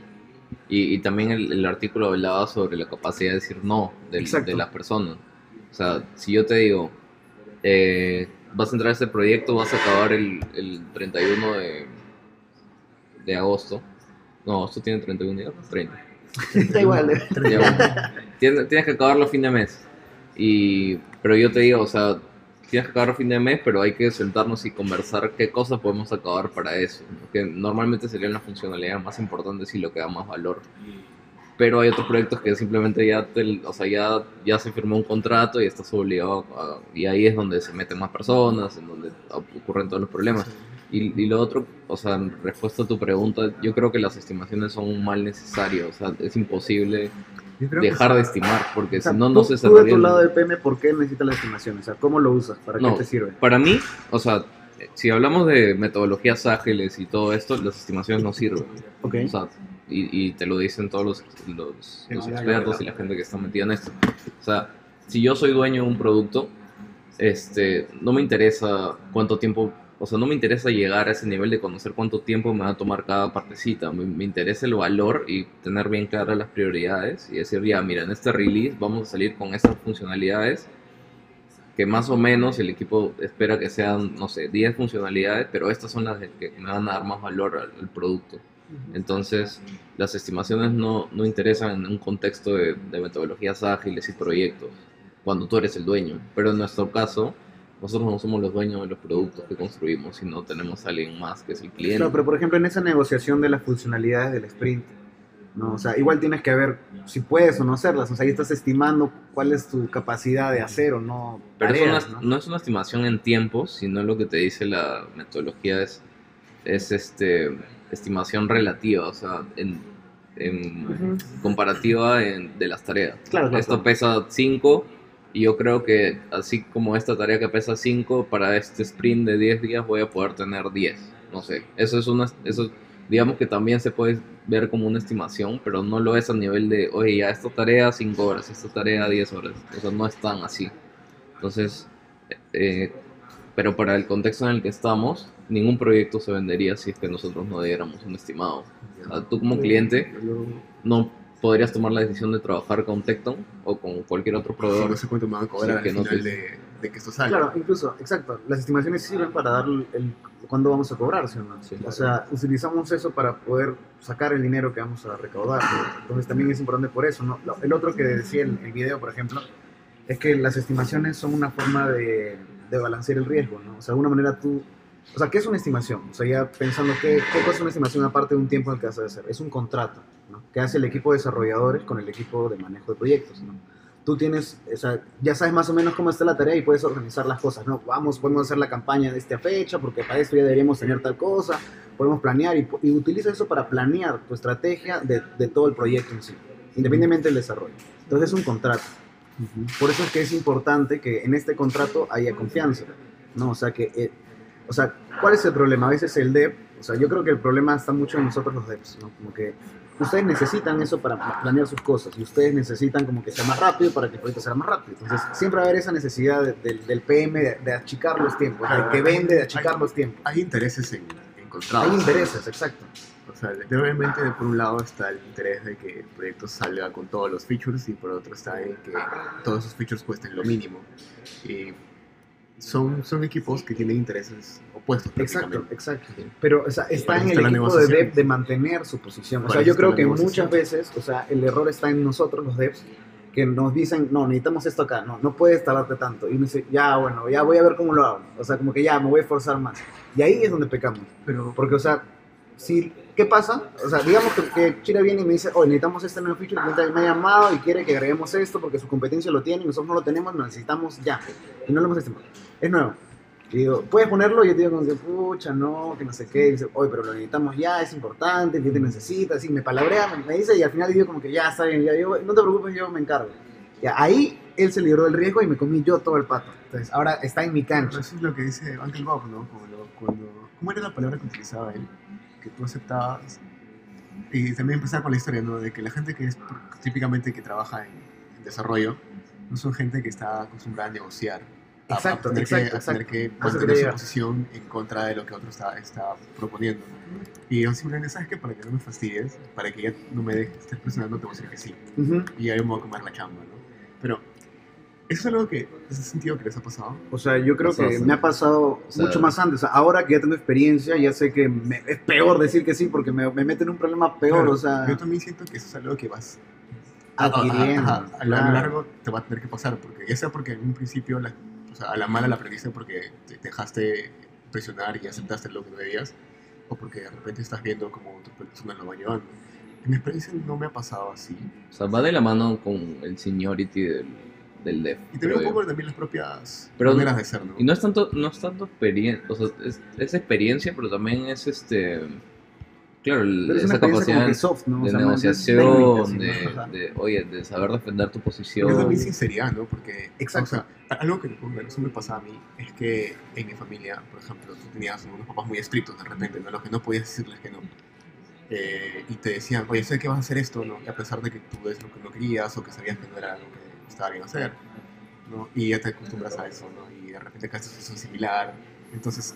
y, y también el, el artículo hablaba sobre la capacidad de decir no del- de las personas. O sea, si yo te digo, eh, vas a entrar a este proyecto, vas a acabar el, el 31 de, de agosto. No, agosto tiene 31 días, 30. da igual. ¿eh? Tienes, tienes que acabarlo a fin de mes. Y, pero yo te digo, o sea, tienes que acabarlo a fin de mes, pero hay que sentarnos y conversar qué cosas podemos acabar para eso. ¿no? Que normalmente serían las funcionalidades más importantes y lo que da más valor. Pero hay otros proyectos que simplemente ya, te- o sea, ya, ya se firmó un contrato y estás obligado a- y ahí es donde se meten más personas, en donde ocurren todos los problemas. Y, y lo otro, o sea, en respuesta a tu pregunta, yo creo que las estimaciones son un mal necesario, o sea, es imposible dejar de estimar, porque O sea, si no, no se tú de tu lado del PM, ¿por qué necesitas la estimación? O sea, ¿cómo lo usas? ¿Para No. qué te sirve? Para mí, o sea, si hablamos de metodologías ágiles y todo esto, las estimaciones no sirven. Ok. O sea, y, y te lo dicen todos los, los, los expertos y la gente que está metida en esto. O sea, si yo soy dueño de un producto, este, no me interesa cuánto tiempo, o sea, no me interesa llegar a ese nivel de conocer cuánto tiempo me va a tomar cada partecita. Me, me interesa el valor y tener bien claras las prioridades y decir, ya, mira, en este release vamos a salir con estas funcionalidades que más o menos el equipo espera que sean, no sé, 10 funcionalidades, pero estas son las que me van a dar más valor al, al producto. Entonces, las estimaciones no, no interesan en un contexto de, de metodologías ágiles y proyectos, cuando tú eres el dueño. Pero en nuestro caso, nosotros no somos los dueños de los productos que construimos, sino tenemos a alguien más que es el cliente. Claro, pero por ejemplo, en esa negociación de las funcionalidades del sprint, ¿no? O sea, igual tienes que ver si puedes o no hacerlas. O sea, ahí estás estimando cuál es tu capacidad de hacer o no. Pero tareas, eso no, ¿no? es, una estimación en tiempos, sino lo que te dice la metodología es, es este, estimación relativa. O sea, en, comparativa en- de las tareas. Claro, claro, Esto pesa 5 y yo creo que así como esta tarea que pesa 5, para este sprint de 10 días voy a poder tener 10. No sé, eso es una, eso digamos que también se puede ver como una estimación, pero no lo es a nivel de, oye, ya esta tarea 5 horas, esta tarea 10 horas. O sea, no es tan así. Entonces, eh, pero para el contexto en el que estamos, ningún proyecto se vendería si es que nosotros no diéramos un estimado. O sea, tú como cliente no podrías tomar la decisión de trabajar con Tecton o con cualquier otro Sí, proveedor. no sé cuánto me van a cobrar Sí, al que no final te- de, de que esto salga. Claro, incluso, exacto. Las estimaciones sirven para dar el, el- cuándo vamos a cobrar, ¿sí o no? Sí, O sea, utilizamos eso para poder sacar el dinero que vamos a recaudar. ¿no? Entonces también es importante por eso, ¿no? El otro que decía el, el video, por ejemplo, es que las estimaciones son una forma de, de balancear el riesgo, ¿no? O sea, de alguna manera tú... O sea, ¿qué es una estimación? O sea, ya pensando, ¿qué, qué cosa es una estimación aparte de un tiempo en el que vas a hacer? Es un contrato, ¿no? Que hace el equipo de desarrolladores con el equipo de manejo de proyectos, ¿no? Tú tienes, o sea, ya sabes más o menos cómo está la tarea y puedes organizar las cosas, ¿no? Vamos, podemos hacer la campaña de esta fecha porque para esto ya deberíamos tener tal cosa, podemos planear y, y utiliza eso para planear tu estrategia de, de todo el proyecto en sí, independientemente del desarrollo. Entonces es un contrato. Por eso es que es importante que en este contrato haya confianza, ¿no? O sea, que, eh, o sea, ¿cuál es el problema? A veces el dev, o sea, yo creo que el problema está mucho en nosotros los devs, ¿no? Como que ustedes necesitan eso para planear sus cosas y ustedes necesitan como que sea más rápido para que el proyecto sea más rápido. Entonces, siempre va a haber esa necesidad de- del- del PM de, de achicar los tiempos, del que vende de achicar los tiempos. Hay intereses en, encontrados. Hay intereses, exacto. O sea, de- obviamente por un lado está el interés de que el proyecto salga con todos los features y por otro está en que todos esos features cuesten lo mínimo. Y son, son equipos que tienen intereses opuestos. Exacto, exacto. Pero o sea, está en el equipo de dev de mantener su posición. O sea, yo creo que muchas veces, o sea, el error está en nosotros los devs que nos dicen, no, necesitamos esto acá, no, no puedes tardarte tanto. Y me dice, ya, bueno, ya voy a ver cómo lo hago. O sea, como que ya, me voy a esforzar más. Y ahí es donde pecamos. Pero Porque, o sea, si, ¿qué pasa? O sea, digamos que, que Chira viene y me dice, oye, necesitamos este nuevo feature, me ha llamado y quiere que agreguemos esto porque su competencia lo tiene y nosotros no lo tenemos, lo necesitamos ya. Y no lo hemos estimado. Es nuevo. Y digo, ¿puedes ponerlo? Y yo te digo como pucha, no, que no sé qué. Y dice, oye, pero lo necesitamos ya, es importante, el cliente necesita, así, me palabrea, me, dice, y al final digo como que ya, está bien, ya, yo, no te preocupes, yo me encargo. Ya, ahí él se libró del riesgo y me comí yo todo el pato. Entonces, ahora está en mi cancha. eso es lo que dice Uncle Bob, ¿no? Lo- cuando, ¿Cómo era la palabra que utilizaba él? Que tú aceptabas. Y también empezaba con la historia, ¿no? De que la gente que es típicamente que trabaja en, en desarrollo no son gente que está acostumbrada a negociar. Exacto, a tener exacto, que, a tener que mantener su posición en contra de lo que otro está, está proponiendo. Y yo simplemente, ¿sabes qué? Para que no me fastidies, para que ya no me dejes, estés presionando, te voy a decir que sí. Ujú. Y ahí me voy a comer la chamba, ¿no? Pero, ¿eso es algo que, ese sentido que les ha pasado? O sea, yo creo O que me ha pasado sea- mucho más antes. O ahora que ya tengo experiencia, ya sé que me- es peor decir que sí porque me, me mete en un problema peor. Claro, o sea, Yo también siento que eso es algo que vas a, a- a- adquiriendo. a- a lo largo te va a tener que pasar, porque ya sea porque en un principio la- o sea, a la mala la aprendiste porque te dejaste presionar y aceptaste lo que no debías, o porque de repente estás viendo como otra persona lo va llevando. En mi experiencia no me ha pasado así. O sea, va de la mano con el seniority del, del dev. Y también un poco también las propias Pero- maneras de ser, ¿no? Y no es tanto, no es tanto experiencia, o sea, es, es experiencia, pero también es este, claro, Pero es una esa capacidad que soft, ¿no? O de sea, más- es negociación, técnica, de, de, oye, de saber defender tu Y es posición. también sinceridad, ¿no? Porque, Exacto. o sea, algo que eso me pasaba a mí es que en mi familia, por ejemplo, tú tenías unos papás muy estrictos de repente, ¿no? Los que no podías decirles que no. Eh, y te decían, oye, sé que vas a hacer esto, ¿no? Y a pesar de que tú ves lo que no querías o que sabías que no era lo que estaba bien hacer, ¿no? Y ya te acostumbras a eso, ¿no? Y de repente caes en una situación similar. Entonces,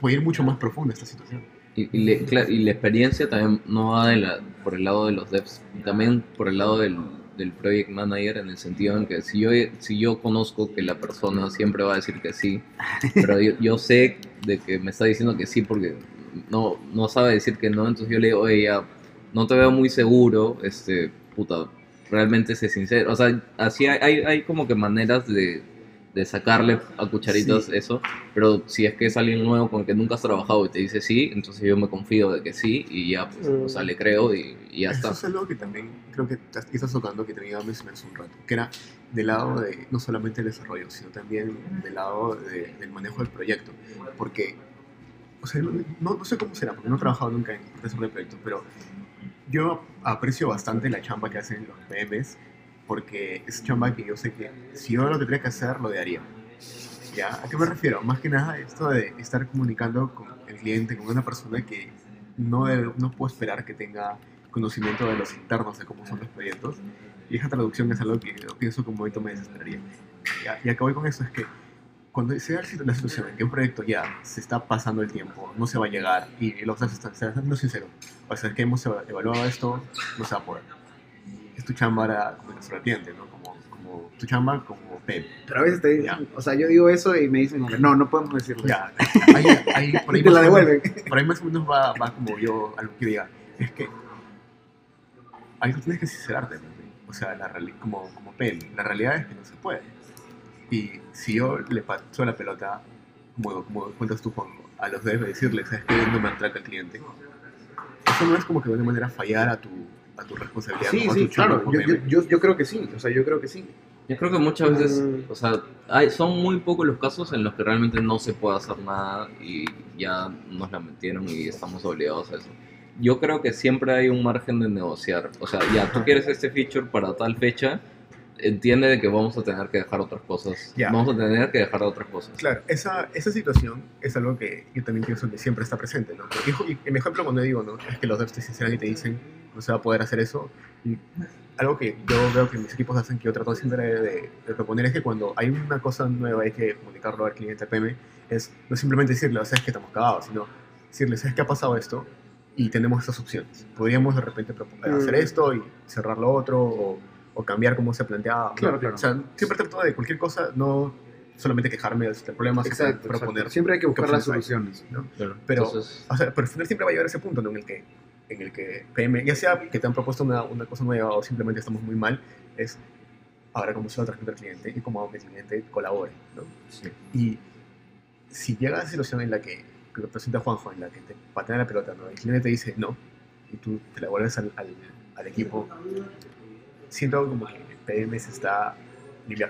puede ir mucho más profunda esta situación. Y, y le- y la experiencia también no va de la, por el lado de los devs, también por el lado del, del project manager, en el sentido en que si yo, si yo conozco que la persona siempre va a decir que sí, pero yo, sé de que me está diciendo que sí porque no, no sabe decir que no, entonces yo le digo, oye, ya, no te veo muy seguro, este, puta, realmente sé sincero. O sea, así hay, hay como que maneras de, de sacarle a cucharitas Sí. eso, pero si es que es alguien nuevo con el que nunca has trabajado y te dice sí, entonces yo me confío de que sí y ya, pues, o sea, le creo y, y ya Eso está. es algo que también creo que te- estás tocando, que te iba a mencionar hace un rato, que era del lado de no solamente el desarrollo, sino también del lado de- del manejo del proyecto. Porque, o sea, no, no sé cómo será, porque no he trabajado nunca en desarrollo de proyectos, pero yo aprecio bastante la chamba que hacen los PMs, porque es chamba que yo sé que si yo lo tendría que hacer, lo haría. ¿Ya? ¿A qué me refiero? Más que nada esto de estar comunicando con el cliente, con una persona que no, no puedo esperar que tenga conocimiento de los internos de cómo son los proyectos. Y esa traducción es algo que yo pienso que un momento me desesperaría. Y a qué voy con esto es que cuando se da la situación en que un proyecto ya se está pasando el tiempo, no se va a llegar, y los dos están, siendo sinceros, o sea, que hemos eva- evaluado esto, no se va a poder. Es tu chamba ahora como cliente, ¿no? Como, como tu chamba como PEP. Pero a veces te dicen, o sea, yo digo eso y me dicen, como no, no podemos decirlo. Ya, ahí, ahí, por ahí te la o menos- devuelven. por ahí más o menos va, va como yo a lo que diga. Es que ahí tú tienes que sincerarte, ¿no? O sea, la como, como PEP, la realidad es que no se puede. Y si yo le paso la pelota, como, como cuentas tú, Juan, a los devs, decirles, ¿sabes qué? No me atraca el cliente. Eso no es como que de una manera fallar a tu, a tu responsabilidad. Sí, sí, claro. Yo, yo, yo creo que sí. O sea, yo creo que sí. Yo creo que muchas veces, Mm. o sea, hay, son muy pocos los casos en los que realmente no se puede hacer nada y ya nos la metieron y estamos obligados a eso. Yo creo que siempre hay un margen de negociar. O sea, ya tú quieres este feature para tal fecha, entiende de que vamos a tener que dejar otras cosas. Ya. Vamos a tener que dejar otras cosas. Claro, esa, esa situación es algo que yo también pienso que siempre está presente, ¿no? Porque, y en mi ejemplo cuando digo, ¿no? Es que los devs te sinceran y te dicen, no se va a poder hacer eso. Y algo que yo veo que mis equipos hacen, que yo trato siempre de, de- de proponer, es que cuando hay una cosa nueva hay que comunicarlo al cliente PM, es no simplemente decirle, o sea, es que estamos cagados, sino decirle, ¿sabes qué ha pasado esto? Y tenemos estas opciones. Podríamos de repente proponer Mm. hacer esto y cerrar lo otro, o, o cambiar cómo se planteaba. ¿no? Claro, claro. O sea, siempre trato de cualquier cosa, no solamente quejarme del problema, sino Exacto, proponer. exacto. Siempre hay que buscar las soluciones. ¿no? Claro. Pero- Entonces, O sea, pero al final siempre va a llegar ese punto ¿no? en el que en el que PM, ya sea que te han propuesto una, una cosa nueva o simplemente estamos muy mal, es ahora cómo se va a tratar al cliente y cómo hago que el cliente colabore. ¿no? Y si llega a la situación en la que, que lo presenta Juanjo, en la que te patea la pelota, ¿no? el cliente te dice no, y tú te la vuelves al, al, al equipo, siento como que PM se está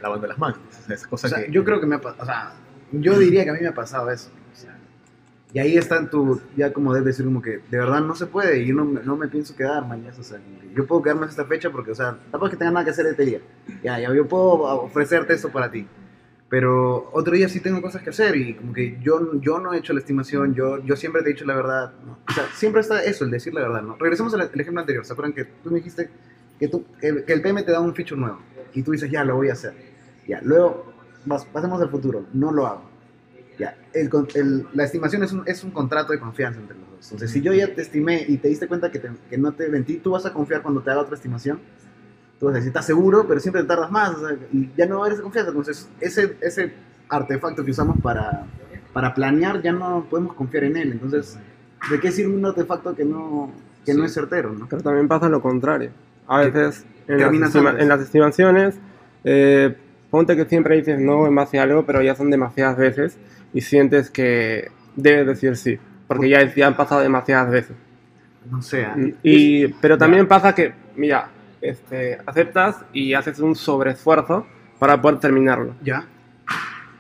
lavando las manos. O sea, esa cosa O sea, que, yo creo que me ha pasado, o sea, yo diría que a mí me ha pasado eso. o sea, y ahí está en tu, ya como debes decir, como que de verdad no se puede y no, me- no me pienso quedar mañana. O sea, yo puedo quedarme hasta esta fecha porque, o sea, tampoco es que tenga nada que hacer este día. Ya, ya, yo puedo ofrecerte esto para ti. Pero otro día sí tengo cosas que hacer y como que yo, yo no he hecho la estimación, yo, yo siempre te he dicho la verdad. ¿no? O sea, siempre está eso, el decir la verdad, ¿no? Regresemos al al ejemplo anterior, ¿se acuerdan que tú me dijiste que, tú, que, que el PM te da un feature nuevo y tú dices, ya, lo voy a hacer. Ya, luego vas- pasemos al futuro, no lo hago. Ya, el, el- la estimación es un, es un contrato de confianza entre los dos. Entonces, si yo ya te estimé y te diste cuenta que, te- que no te mentí, tú vas a confiar cuando te haga otra estimación. Tú vas a decir, estás seguro, pero siempre te tardas más. o sea, y ya no eres de confianza. Entonces, ese, ese artefacto que usamos para, para planear, ya no podemos confiar en él. Entonces, ¿de qué sirve un artefacto que no, que no Sí. es certero? ¿no? Pero también pasa lo contrario. A veces en las, en las estimaciones, eh, ponte que siempre dices no en base a algo, pero ya son demasiadas veces y sientes que debes decir sí, porque ya, ya han pasado demasiadas veces. No sé. ah, Y, pero también pasa que, mira, este, aceptas y haces un sobreesfuerzo para poder terminarlo. ¿Ya?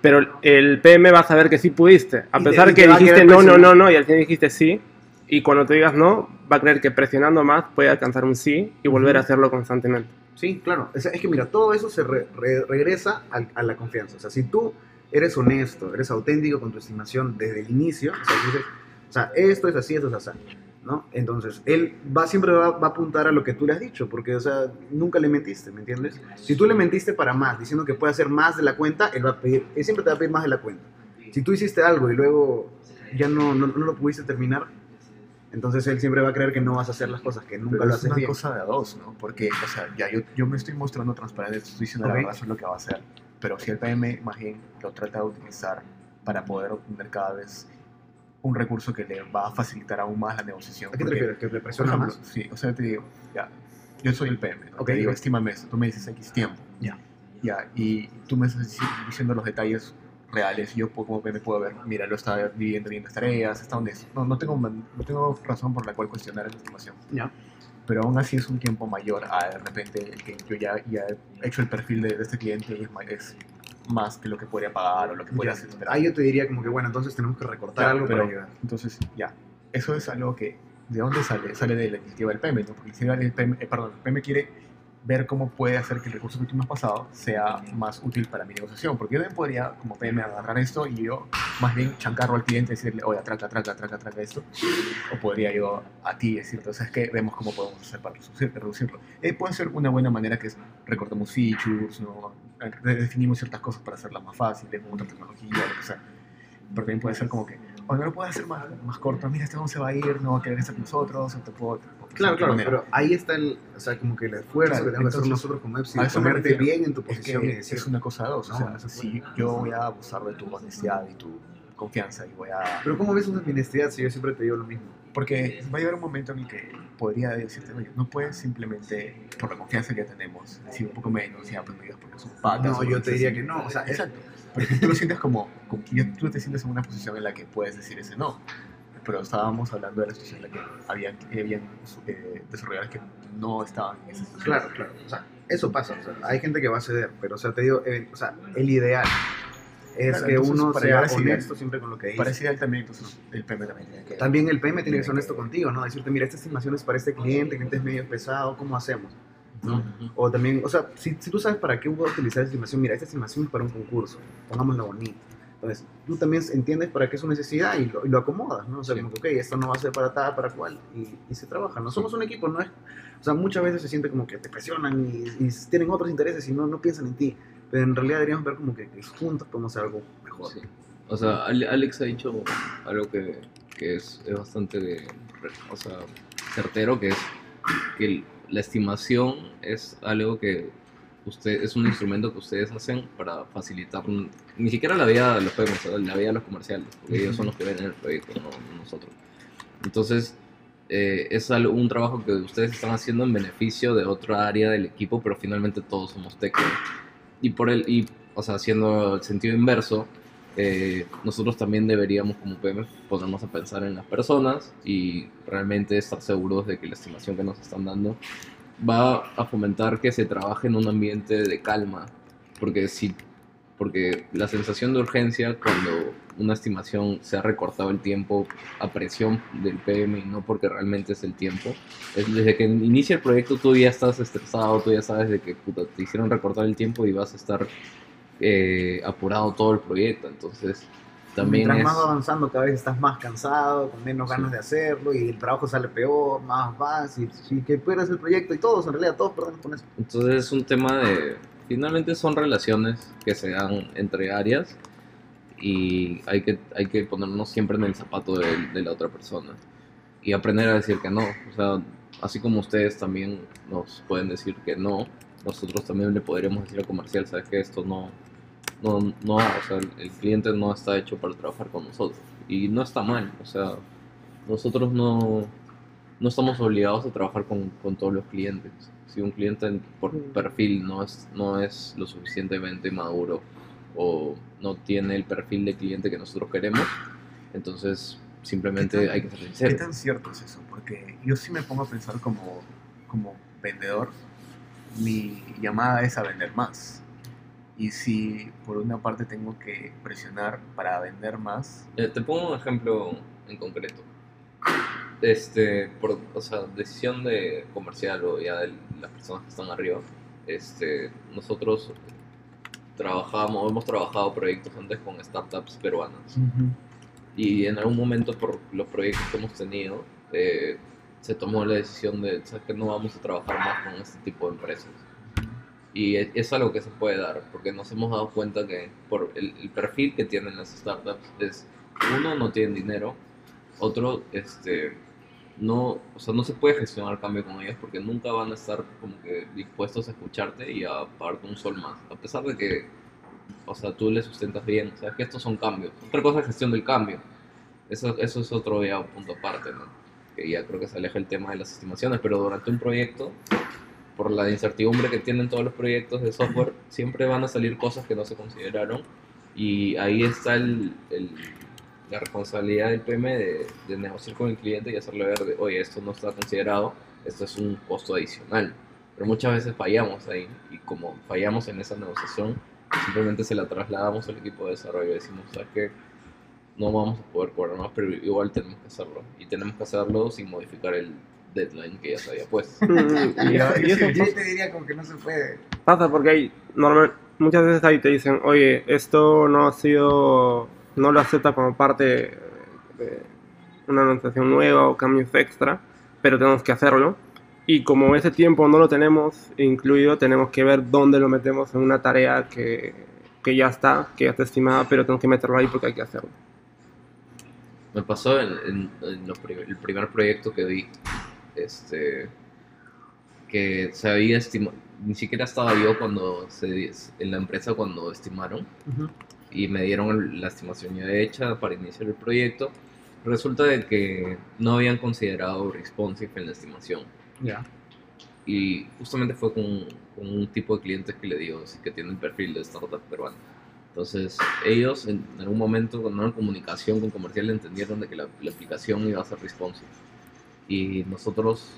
Pero el PM va a saber que sí pudiste, a pesar te que dijiste no, no, no, no, y al final dijiste sí. Y cuando te digas no, va a creer que presionando más puede alcanzar un sí y volver a Ujú. hacerlo constantemente. Sí, claro. Es, es que mira, todo eso se re- re- regresa al- a, la confianza. O sea, si tú eres honesto, eres auténtico con tu estimación desde el inicio, o sea, dices, o sea, esto es así, esto es así, ¿no? Entonces, él va siempre va, va a apuntar a lo que tú le has dicho, porque, o sea, nunca le mentiste, ¿me entiendes? Si tú le mentiste para más, diciendo que puede hacer más de la cuenta, él va a pedir, él siempre te va a pedir más de la cuenta. Si tú hiciste algo y luego ya no, no, no lo pudiste terminar, entonces él siempre va a creer que no vas a hacer las cosas, que nunca Pero lo es haces una bien. cosa de a dos, ¿no? Porque, o sea, ya yo, yo me estoy mostrando transparente, estoy diciendo Ok. la verdad, eso es lo que va a hacer. Pero si el PM más bien lo trata de utilizar para poder obtener cada vez un recurso que le va a facilitar aún más la negociación. ¿A qué te refieres? ¿Que le presiona ejemplo, más? sí, o sea, te digo, ya, yo soy el PM, ¿no? Ok, te digo, estímame eso, tú me dices X tiempo. Ya. Ya, y tú me estás dici- diciendo los detalles reales y yo como PM puedo ver, mira, lo está dividiendo bien las tareas, está honesto. No, no, tengo, no tengo razón por la cual cuestionar esa estimación. Ya. Pero aún así es un tiempo mayor a de repente el que yo ya, ya he hecho el perfil de, de este cliente y es, es más que lo que podría pagar o lo que podría Ya. esperar. Ahí yo te diría como que, bueno, entonces tenemos que recortar algo pero- para ayudar. Entonces, ya, eso es algo que ¿de dónde sale? Sale de la iniciativa del PM, ¿no? Porque iniciativa del PM, eh, perdón, el PM quiere ver cómo puede hacer que el recurso que tú me has pasado sea más útil para mi negociación. Porque yo también podría, como PM, agarrar esto y yo más bien chancarlo al cliente y decirle, oye, atraca, atraca, atraca, atraca esto. O podría yo a ti decirte, o sea, es que vemos cómo podemos hacer para reducir- reducirlo. Eh, puede ser una buena manera que es recortamos features, ¿no? Eh, redefinimos ciertas cosas para hacerlas más fáciles, con otra tecnología, lo que sea. Pero también puede ser como que, o no lo puedes hacer más, más corto, mira, este no se va a ir, no va a querer estar con nosotros, o te puedo... o Claro, claro, manera. pero ahí está el, o sea, como que el esfuerzo Claro, que tenemos que hacer nosotros como EPSI, a eso me ponerte bien en tu Es posición y que decir, es una cosa dos. No, o sea, no si yo voy a abusar de tu honestidad y tu confianza y voy a... pero ¿cómo ves una honestidad si yo siempre te digo lo mismo? Porque va a llegar un momento en el que podría decirte, oye, no puedes simplemente, por la confianza que ya tenemos, decir un poco menos, ya pues me digas porque son patas. No, yo te diría así. que no, o sea, es- Porque tú lo sientes como, como tú te sientes en una posición en la que puedes decir ese no. Pero estábamos hablando de la situación en la que habían, habían eh, desarrolladores que no estaban en esa situación. Claro, claro, o sea, eso pasa, o sea, hay gente que va a ceder, pero o sea, te digo, eh, o sea, el ideal es Claro, que entonces, uno sea honesto ideal, siempre con lo que dice. Para ese ideal también, entonces, el PM también tiene que... También el PM tiene que ser honesto contigo, ¿no? Decirte, mira, esta estimación es para este cliente, el cliente es medio pesado, ¿cómo hacemos? ¿No? O también, o sea, si, si tú sabes para qué voy a utilizar esta estimación, mira, esta estimación es para un concurso, pongámoslo bonito. Entonces, tú también entiendes para qué es su necesidad y lo, y lo acomodas, ¿no? O sea, Sí. como que, ok, esto no va a ser para tal, para cual, y, y se trabaja. No somos un equipo, no es. O sea, muchas veces se siente como que te presionan y, y tienen otros intereses y no, no piensan en ti. Pero en realidad deberíamos ver como que, que juntos podemos hacer algo mejor. Sí. O sea, Ale- Alex ha dicho algo que, que es, es bastante o sea, certero, que es que el- la estimación es algo que usted es un instrumento que ustedes hacen para facilitar ni siquiera la vida de los PMs, la vida de los comerciales, porque ellos son los que ven el proyecto, no no nosotros. Entonces, eh, es un trabajo que ustedes están haciendo en beneficio de otra área del equipo, pero finalmente todos somos técnicos. Y por el, y, o sea, haciendo el sentido inverso, eh, nosotros también deberíamos como PM ponernos a pensar en las personas y realmente estar seguros de que la estimación que nos están dando va a fomentar que se trabaje en un ambiente de calma, porque si porque la sensación de urgencia cuando una estimación se ha recortado el tiempo a presión del PM y no porque realmente es el tiempo, es desde que inicia el proyecto tú ya estás estresado, tú ya sabes de que puta, te hicieron recortar el tiempo y vas a estar eh, apurado todo el proyecto, entonces también Mientras es... más va avanzando, cada vez estás más cansado, con menos Sí. ganas de hacerlo y el trabajo sale peor, más vas y, y que pierdes el proyecto y todos, en realidad, todos perdemos con eso. Entonces es un tema de, finalmente son relaciones que se dan entre áreas y hay que, hay que ponernos siempre en el zapato de, de la otra persona y aprender a decir que no. O sea, así como ustedes también nos pueden decir que no, nosotros también le podríamos decir al comercial, sabes que esto no, no, no, o sea, el, cliente no está hecho para trabajar con nosotros y no está mal, o sea, nosotros no, no estamos obligados a trabajar con, con todos los clientes. Si un cliente por perfil no es, no es lo suficientemente maduro o no tiene el perfil de cliente que nosotros queremos, entonces simplemente ¿Qué tan- hay que ser ¿Qué sincero. tan cierto es eso? Porque yo sí me pongo a pensar como, como vendedor, mi llamada es a vender más. Y si por una parte tengo que presionar para vender más, Eh, te pongo un ejemplo en concreto. Este, por, o sea, decisión de comercial o ya de las personas que están arriba, este, nosotros trabajamos, hemos trabajado proyectos antes con startups peruanas. Y en algún momento por los proyectos que hemos tenido, eh, se tomó la decisión de, ¿sabes que No vamos a trabajar más con este tipo de empresas. Y es, es algo que se puede dar, porque nos hemos dado cuenta que por el, el perfil que tienen las startups es, uno, no tienen dinero, otro, este, no, o sea, no se puede gestionar cambio con ellos porque nunca van a estar como que dispuestos a escucharte y a pagarte un sol más, a pesar de que, o sea, tú les sustentas bien, o sea, que estos son cambios. Otra cosa es gestión del cambio, eso, eso es otro ya punto aparte, ¿no? Que ya creo que se aleja el tema de las estimaciones, pero durante un proyecto, por la incertidumbre que tienen todos los proyectos de software, siempre van a salir cosas que no se consideraron y ahí está el, el- la responsabilidad del PM de, de negociar con el cliente y hacerle ver de, oye, esto no está considerado, esto es un costo adicional. Pero muchas veces fallamos ahí y como fallamos en esa negociación, simplemente se la trasladamos al equipo de desarrollo y decimos, ¿sabes qué? No vamos a poder cobrar más, pero igual tenemos que hacerlo. Y tenemos que hacerlo sin modificar el deadline que ya se había puesto. Y, Yo, y eso yo pasa- te diría como que no se puede. pasa porque hay normal, muchas veces ahí te dicen, oye, esto no ha sido, no lo acepta como parte de una anunciación nueva o cambios extra, pero tenemos que hacerlo. Y como ese tiempo no lo tenemos incluido, tenemos que ver dónde lo metemos en una tarea que, que ya está, que ya está estimada, pero tenemos que meterlo ahí porque hay que hacerlo. Me pasó en, el primer proyecto que vi, este, que se había estimado, ni siquiera estaba yo cuando se, en la empresa cuando estimaron y me dieron la estimación ya hecha para iniciar el proyecto. Resulta de que no habían considerado responsive en la estimación Ya. y justamente fue con, con un tipo de clientes que le digo, así que tiene el perfil de startup peruano. Entonces, ellos en algún momento, cuando en comunicación con comercial, entendieron de que la, la aplicación iba a ser responsive. Y nosotros,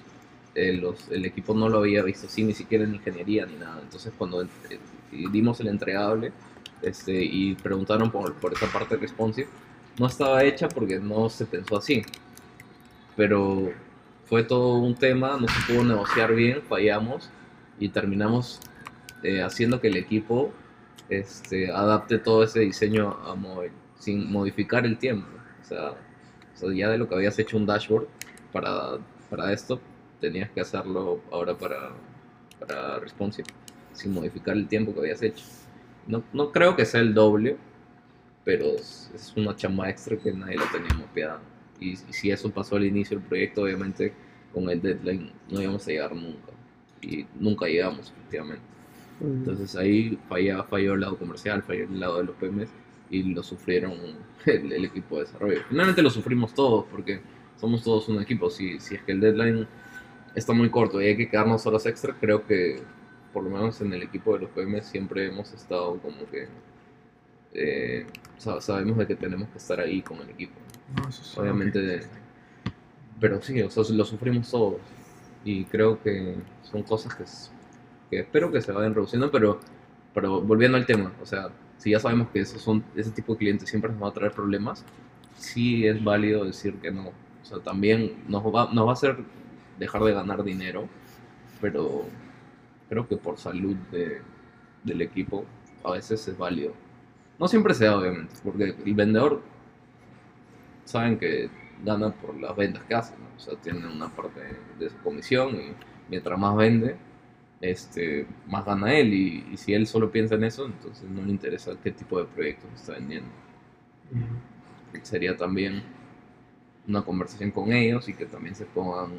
eh, los, el equipo no lo había visto así, ni siquiera en ingeniería ni nada. Entonces, cuando eh, dimos el entregable este, y preguntaron por, por esa parte responsive, no estaba hecha porque no se pensó así. Pero fue todo un tema, no se pudo negociar bien, fallamos y terminamos eh, haciendo que el equipo este, adapte todo ese diseño a móvil, sin modificar el tiempo. O sea, o ya de lo que habías hecho un dashboard para, para esto, tenías que hacerlo ahora para, para responsive, sin modificar el tiempo que habías hecho. No, no creo que sea el doble, pero es, es una chamba extra que nadie la tenía mapeada. Y, y si eso pasó al inicio del proyecto, obviamente con el deadline no íbamos a llegar nunca. Y nunca llegamos, efectivamente. Entonces ahí falla, falló el lado comercial, falló el lado de los PMs y lo sufrieron el, el equipo de desarrollo. Finalmente lo sufrimos todos porque somos todos un equipo. Si, si es que el deadline está muy corto y hay que quedarnos horas extra, creo que por lo menos en el equipo de los PMs siempre hemos estado como que eh, sa- sabemos de que tenemos que estar ahí con el equipo. No, eso es Obviamente de- Pero sí, o sea, lo sufrimos todos. Y creo que son cosas que, que espero que se vayan reduciendo, pero, pero volviendo al tema, o sea, si ya sabemos que esos son, ese tipo de clientes siempre nos va a traer problemas, sí es válido decir que no. O sea, también nos va, nos va a hacer dejar de ganar dinero, pero creo que por salud de- del equipo a veces es válido. No siempre se da, obviamente, porque el vendedor saben que gana por las ventas que hacen, ¿no? o sea, tienen una parte de su comisión y mientras más vende, este, más gana él y, y si él solo piensa en eso, entonces no le interesa qué tipo de proyectos está vendiendo. Sería también una conversación con ellos y que también se pongan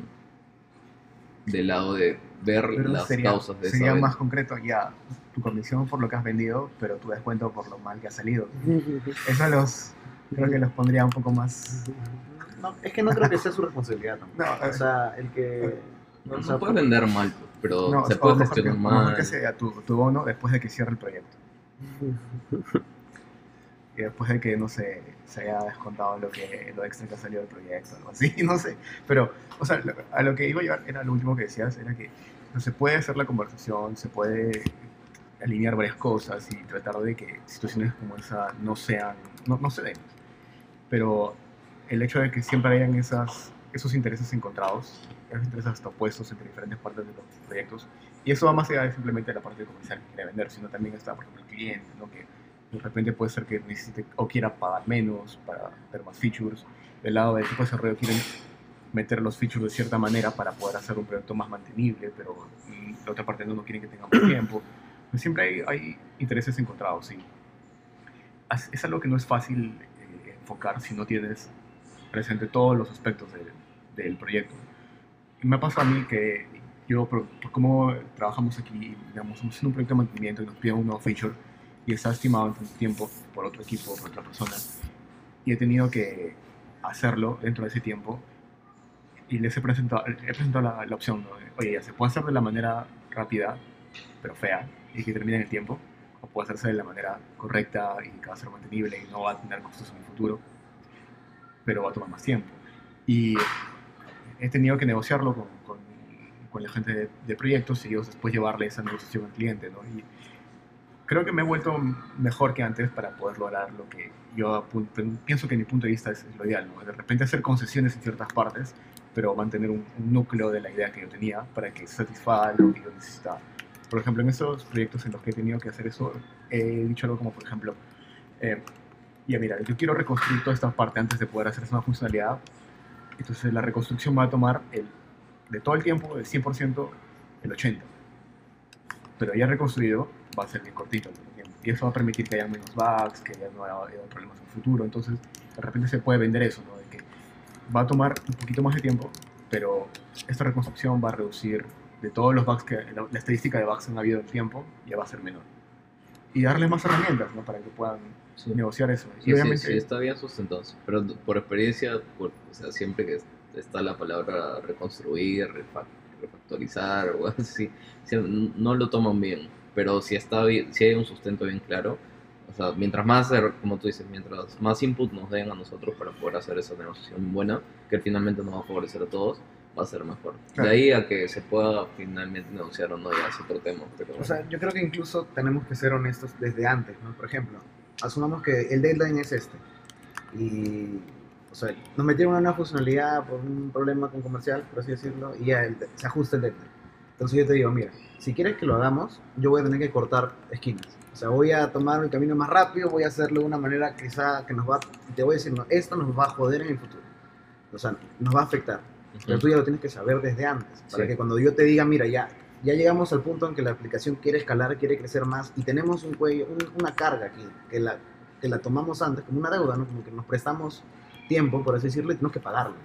del lado de ver Pero las sería, causas de esa sería venta. más concreto ya tu comisión por lo que has vendido, pero tu descuento por lo mal que ha salido. Eso los creo que los pondría un poco más. No, es que no creo que sea su responsabilidad. No, o sea, el que. No, o no sea, puedes vender mal, pero No, se puede que, gestionar mejor mal. que sea tu, tu bono después de que cierre el proyecto. Y después de que, no sé, se haya descontado lo, que, lo extra que ha salido del proyecto, algo así, no sé. Pero, o sea, a lo que iba a llevar era lo último que decías, era que no se puede hacer la conversación, se puede alinear varias cosas y tratar de que situaciones como esa no sean, no, no se den. Pero el hecho de que siempre hayan esas, esos intereses encontrados, esos intereses opuestos entre diferentes partes de los proyectos, y eso va más allá de simplemente la parte comercial que quiere vender, sino también está, por ejemplo, el cliente, ¿no? que de repente puede ser que necesite o quiera pagar menos para ver más features. Del lado del equipo de desarrollo quieren meter los features de cierta manera para poder hacer un proyecto más mantenible, pero y la otra parte no, no quieren que tenga más tiempo. Pues siempre hay, hay intereses encontrados, sí. Es, algo que no es fácil eh, enfocar si no tienes presente todos los aspectos del, del proyecto. Me ha pasado a mí que yo, por, por cómo trabajamos aquí, digamos, estamos haciendo un proyecto de mantenimiento y nos piden un nuevo feature y está estimado en tanto tiempo por otro equipo, por otra persona, y he tenido que hacerlo dentro de ese tiempo y les he presentado, he presentado la, la opción, ¿no? oye, ya se puede hacer de la manera rápida, pero fea, y que termine en el tiempo, o puede hacerse de la manera correcta y que va a ser mantenible y no va a tener costos en el futuro, pero va a tomar más tiempo. Y he tenido que negociarlo con, con, con la gente de, de proyectos y ellos después llevarle esa negociación al cliente, ¿no? Y creo que me he vuelto mejor que antes para poder lograr lo que yo pienso que en mi punto de vista es, lo ideal. ¿no? De repente hacer concesiones en ciertas partes, pero mantener un, un núcleo de la idea que yo tenía para que satisfaga lo que yo necesitaba. Por ejemplo, en estos proyectos en los que he tenido que hacer eso, he dicho algo como, por ejemplo, eh, ya mira, yo quiero reconstruir toda esta parte antes de poder hacer esa funcionalidad. Entonces la reconstrucción va a tomar el, de todo el tiempo, del 100%, el 80%. Pero ya reconstruido va a ser bien cortito. el. Y eso va a permitir que haya menos bugs, que ya no haya, problemas en el futuro. Entonces, de repente se puede vender eso, ¿no? De que va a tomar un poquito más de tiempo, pero esta reconstrucción va a reducir de todos los bugs que la, la estadística de bugs que han habido en el tiempo, ya va a ser menor. Y darle más herramientas, ¿no? Para que puedan Sí. negociar eso. Sí, y obviamente, sí, sí, está bien sustentado. Pero por experiencia, por, o sea, siempre que está la palabra reconstruir, refa- refactorizar o así, sí, no lo toman bien. Pero si, está bien, si hay un sustento bien claro, o sea, mientras más, como tú dices, mientras más input nos den a nosotros para poder hacer esa negociación buena, que finalmente nos va a favorecer a todos, va a ser mejor. Claro. De ahí a que se pueda finalmente negociar o no, ya es otro tema. Pero, O sea, yo creo que incluso tenemos que ser honestos desde antes, ¿no? Por ejemplo, asumamos que el deadline es este. Y, o sea, nos metieron una nueva funcionalidad por un problema con comercial, por así decirlo, y ya el- se ajusta el deadline. Entonces yo te digo, mira, si quieres que lo hagamos, yo voy a tener que cortar esquinas. O sea, voy a tomar el camino más rápido, voy a hacerlo de una manera quizá que nos va, te voy a decir, no, esto nos va a joder en el futuro. O sea, nos va a afectar. Pero tú ya lo tienes que saber desde antes, para Sí. que cuando yo te diga, mira, ya, ya llegamos al punto en que la aplicación quiere escalar, quiere crecer más, y tenemos un cuello, un- una carga aquí, que la, que la tomamos antes como una deuda, ¿no? Como que nos prestamos tiempo, por así decirlo, y tenemos que pagarlo.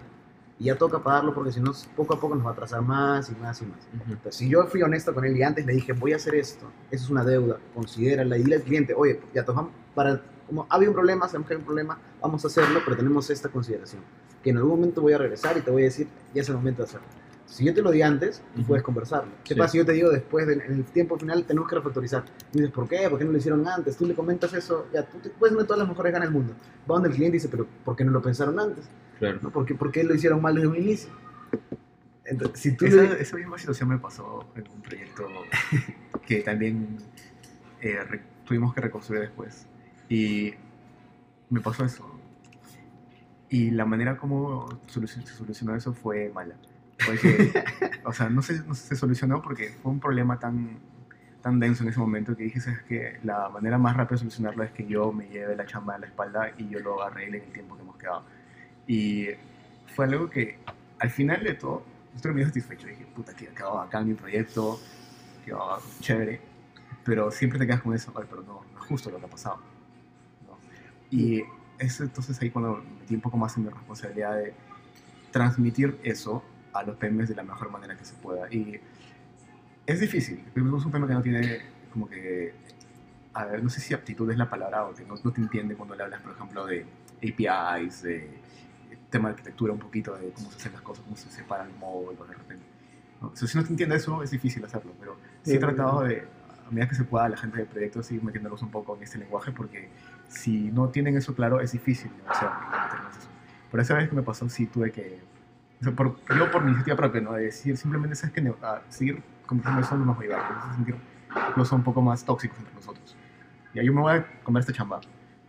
Y ya toca pagarlo porque si no, poco a poco nos va a atrasar más y más y más. Ujú. Entonces, si yo fui honesto con él y antes le dije, voy a hacer esto, eso es una deuda, considérala y dile al cliente, oye, ya tomamos, para, como había un problema, sabemos que hay un problema, vamos a hacerlo, pero tenemos esta consideración, que en algún momento voy a regresar y te voy a decir, ya es el momento de hacerlo. Si yo te lo di antes, tú Ujú. puedes conversarlo. ¿Qué Sí. pasa si yo te digo después, de- en el tiempo final, tenemos que refactorizar? Y dices, ¿por qué? ¿Por qué no lo hicieron antes? Tú le comentas eso, ya, tú te puedes tener todas las mejores ganas del mundo. Va donde el cliente dice, pero ¿por qué no lo pensaron antes? Claro. ¿No? ¿Por, qué, ¿Por qué lo hicieron mal desde un inicio? Entonces, si tú Esa, le- esa misma situación me pasó en un proyecto que también eh, tuvimos que reconstruir después. Y me pasó eso. Y la manera como se solucionó eso fue mala. O sea, no se, no se solucionó porque fue un problema tan, tan denso en ese momento que dije, es que la manera más rápida de solucionarlo es que yo me lleve la chamba a la espalda y yo lo arregle en el tiempo que hemos quedado. Y fue algo que al final de todo estoy muy satisfecho. Dije, puta, que quedó acá mi proyecto, quedó chévere. Pero siempre te quedas con eso, "Ay, pero no, no es justo lo que ha pasado. ¿no? Y es entonces ahí cuando me metí un poco más en mi responsabilidad de transmitir eso a los PMs de la mejor manera que se pueda. Y es difícil. Es un PM que no tiene como que, a ver, no sé si aptitud es la palabra o que no, no te entiende cuando le hablas, por ejemplo, de APIs, de tema de arquitectura un poquito, de cómo se hacen las cosas, cómo se separan el módulo de repente. ¿no? O sea, si no te entiende eso, es difícil hacerlo, pero sí he tratado de, a medida que se pueda, la gente de proyectos ir metiéndolos un poco en este lenguaje, porque si no tienen eso claro, es difícil y meterles eso. Por esa vez que me pasó, sí tuve que, o sea, por, yo por iniciativa propia, ¿no? De decir, simplemente, ¿sabes que seguir conversando eso no nos va a ayudar, nos hace sentir incluso un poco más tóxicos entre nosotros. Y yo me voy a comer esta chamba,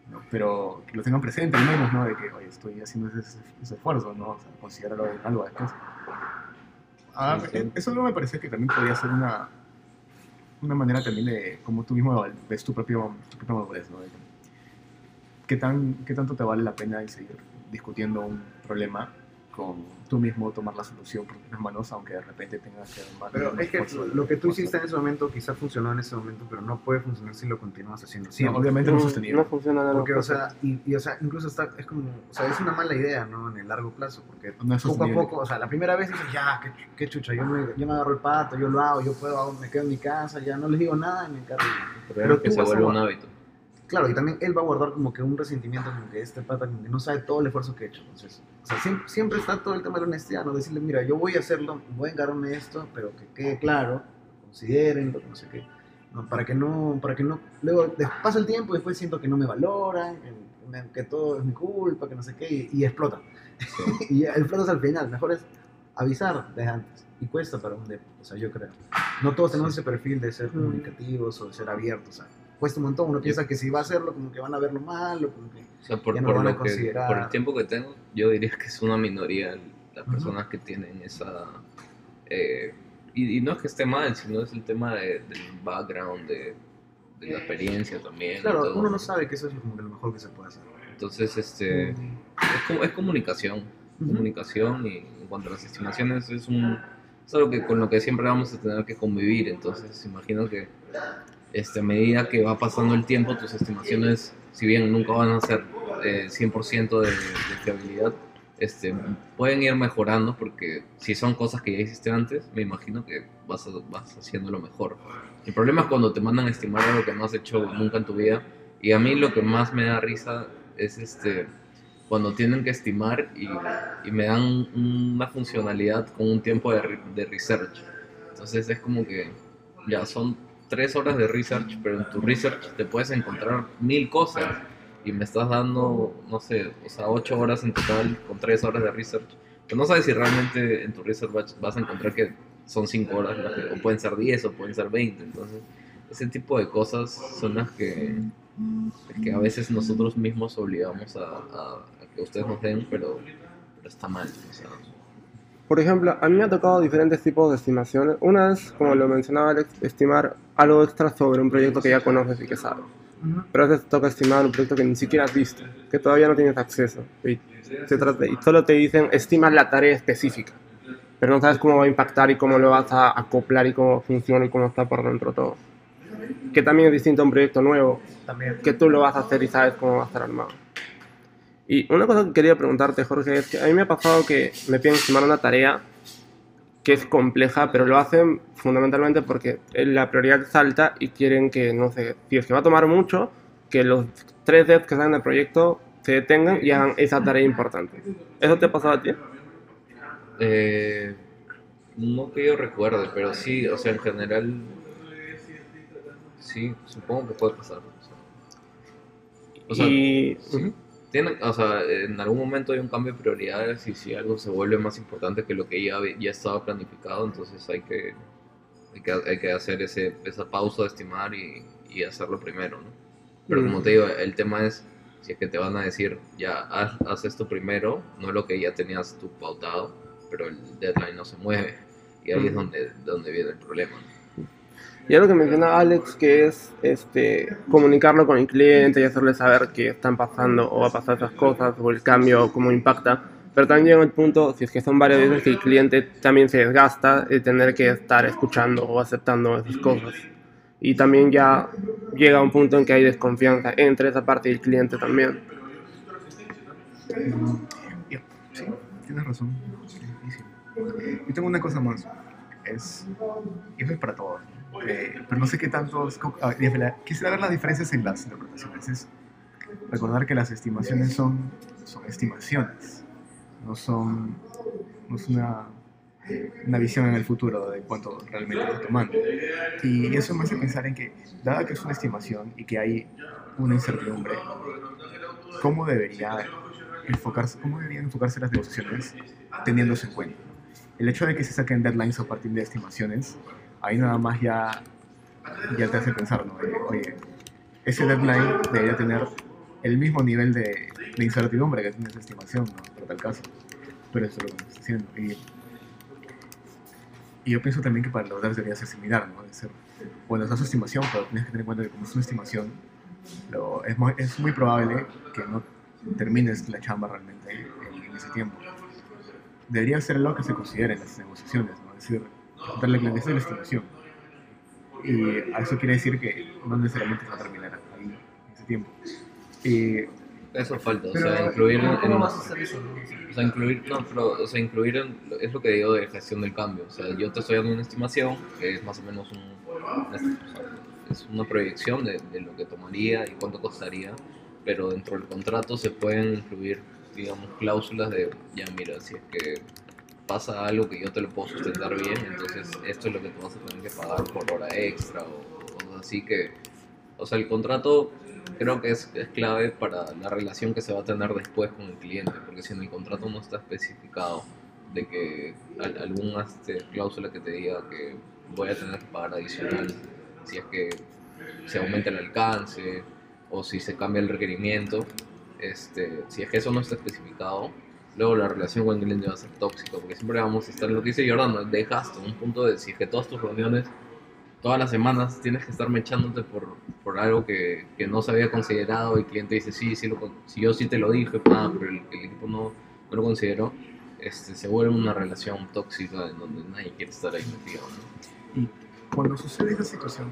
¿no? pero que lo tengan presente al menos, ¿no? De que, oye, estoy haciendo ese, ese esfuerzo, ¿no? O sea, considéralo en algo después. Ah, Sí, sí. Eso no me parece que también podría ser una, una manera también de cómo tú mismo ves tu, propio, tu propia madurez, ¿no? De ¿Qué, tan, ¿Qué tanto te vale la pena seguir discutiendo un problema con tú mismo tomar la solución por tus manos, aunque de repente tengas que... más- Pero es que lo que tú hiciste en ese momento quizá funcionó en ese momento, pero no puede funcionar si lo continúas haciendo No, siempre. obviamente no Mm, sostenible. No funciona a Porque, o sea, y, y, o sea, incluso está, es como, o sea, es una mala idea, ¿no? En el largo plazo, porque No es poco a poco, o sea, la primera vez dices, ya, qué, ch- qué chucha, yo me, yo me agarro el pato, yo lo hago, yo puedo, hago- me quedo en mi casa, ya no les digo nada y me encargo. Pero, Pero que se vuelve un hábito. Claro, y también él va a guardar como que un resentimiento, como que este pata como que no sabe todo el esfuerzo que he hecho. Entonces, o sea, siempre, siempre está todo el tema de la honestidad, ¿no? Decirle, mira, yo voy a hacerlo, voy a encargarme de esto, pero que quede claro, consideren, no sé qué, ¿no? Para que no, para que no, luego pasa el tiempo y después siento que no me valoran, que, que todo es mi culpa, que no sé qué, y, y explota. y explotas al final, mejor es avisar desde antes. Y cuesta para un depo, o sea, yo creo. No todos tenemos ese perfil de ser Mm. comunicativos o de ser abiertos, o sea, cuesta un montón. Uno piensa que si va a hacerlo, como que van a verlo mal, o como que... O sea, por, Ya no por van a lo que, considerar- por el tiempo que tengo, yo diría que es una minoría las personas que tienen esa... eh, y, y no es que esté mal, sino es el tema de- del background, de, de la experiencia también. Claro, uno no sabe que eso es como que lo mejor que se puede hacer. Entonces, este, es, es comunicación. Ujú. Comunicación y en cuanto a las estimaciones es un... Es algo que, con lo que siempre vamos a tener que convivir. Entonces, imagino que este, a medida que va pasando el tiempo, tus estimaciones, si bien nunca van a ser eh, 100% de, de fiabilidad, este, pueden ir mejorando porque si son cosas que ya hiciste antes, me imagino que vas, a- vas haciéndolo mejor. El problema es cuando te mandan a estimar algo que no has hecho nunca en tu vida y a mí lo que más me da risa es este cuando tienen que estimar y, y me dan una funcionalidad con un tiempo de, de research. Entonces es como que ya son tres horas de research, pero en tu research te puedes encontrar mil cosas y me estás dando, no sé, o sea, ocho horas en total con tres horas de research. Que no sabes si realmente en tu research vas- a encontrar que son cinco horas, o pueden ser 10 o pueden ser 20. Entonces, ese tipo de cosas son las que, que a veces nosotros mismos obligamos a, a- a que ustedes nos den, pero, pero está mal. o sea, Por ejemplo, a mí me ha tocado diferentes tipos de estimaciones. Una es, como lo mencionaba Alex, estimar algo extra sobre un proyecto que ya conoces y que sabes. Pero a veces te toca estimar un proyecto que ni siquiera has visto, que todavía no tienes acceso. Y, se trata, y solo te dicen, estimas la tarea específica. Pero no sabes cómo va a impactar y cómo lo vas a acoplar y cómo funciona y cómo está por dentro todo. Que también es distinto a un proyecto nuevo, que tú lo vas a hacer y sabes cómo va a estar armado. Y una cosa que quería preguntarte, Jorge, es que a mí me ha pasado que me piden estimar una tarea que es compleja, pero lo hacen fundamentalmente porque la prioridad es alta y quieren que, no sé, si es que va a tomar mucho, que los tres devs que están en el proyecto se detengan y hagan esa tarea importante. ¿Eso te ha pasado a ti? Eh, no que yo recuerde, pero sí, o sea, en general, sí, supongo que puede pasar. O sea, y... sí. Tiene- o sea, en algún momento hay un cambio de prioridades y si algo se vuelve más importante que lo que ya, ya estaba planificado, entonces hay que, hay que, hay que hacer ese, esa pausa de estimar y, y hacerlo primero, ¿no? Pero como Mm. te digo, el tema es, si es que te van a decir, ya, haz, haz esto primero, no lo que ya tenías tú pautado, pero el deadline no se mueve. Y ahí es Mm. donde, donde viene el problema. Y algo que menciona Alex, que es este, comunicarlo con el cliente y hacerle saber que están pasando o va a pasar esas cosas o el cambio, cómo impacta. Pero también llega el punto, si es que son varias veces, que el cliente también se desgasta de tener que estar escuchando o aceptando esas cosas. Y también ya llega un punto en que hay desconfianza entre esa parte y el cliente también. Sí, tienes razón. Es difícil. Y tengo una cosa más. Es, eso es para todos. Pero no sé qué tanto. es ah, Quisiera ver las diferencias en las interpretaciones. Es recordar que las estimaciones son, son estimaciones. No son. No es una, una visión en el futuro de cuánto realmente está tomando. Y eso me hace pensar en que, dada que es una estimación y que hay una incertidumbre, ¿cómo debería enfocarse, cómo deberían enfocarse las negociaciones teniendo eso en cuenta? El hecho de que se saquen deadlines a partir de estimaciones, ahí nada más ya, ya te hace pensar, ¿no? De, oye, ese deadline debería tener el mismo nivel de, de incertidumbre que tiene esa estimación, ¿no? Tal caso. Pero eso es lo que está haciendo. Y, y yo pienso también que para los devs debería ser similar, ¿no? De ser, bueno, esa es su estimación, pero tienes que tener en cuenta que como es una estimación, lo- es, muy, es muy probable que no termines la chamba realmente en, en ese tiempo. Debería ser lo que se considere en las negociaciones, ¿no? Es decir, darle la esa es la estimación. Y a eso quiere decir que no necesariamente se va a terminar ahí, en ese tiempo. Y Eso falta, o sea, incluir en, ¿cómo en- vas a hacer eso? O sea, incluir, no, pero, o sea, incluir en- es lo que digo de gestión del cambio. O sea, yo te estoy dando una estimación que es más o menos un, o sea, es una proyección de, de lo que tomaría y cuánto costaría, pero dentro del contrato se pueden incluir, digamos, cláusulas de, ya mira, si es que pasa algo que yo te lo puedo sustentar bien, entonces esto es lo que tú vas a tener que pagar por hora extra o cosas así que, o sea, el contrato creo que es, es clave para la relación que se va a tener después con el cliente, porque si en el contrato no está especificado de que al- alguna este, cláusula que te diga que voy a tener que pagar adicional si es que se aumenta el alcance o si se cambia el requerimiento. Este, si es que eso no está especificado, luego la relación con el cliente va a ser tóxica, porque siempre vamos a estar, lo que dice Jordan, de gasto, un punto de es que todas tus reuniones, todas las semanas tienes que estar mechándote por, por algo que, que no se había considerado y el cliente dice, sí, sí, lo, si yo sí te lo dije, pa, pero el, el equipo no, no lo consideró, este, se vuelve una relación tóxica en donde nadie quiere estar ahí metido, ¿no? Y cuando sucede esa situación,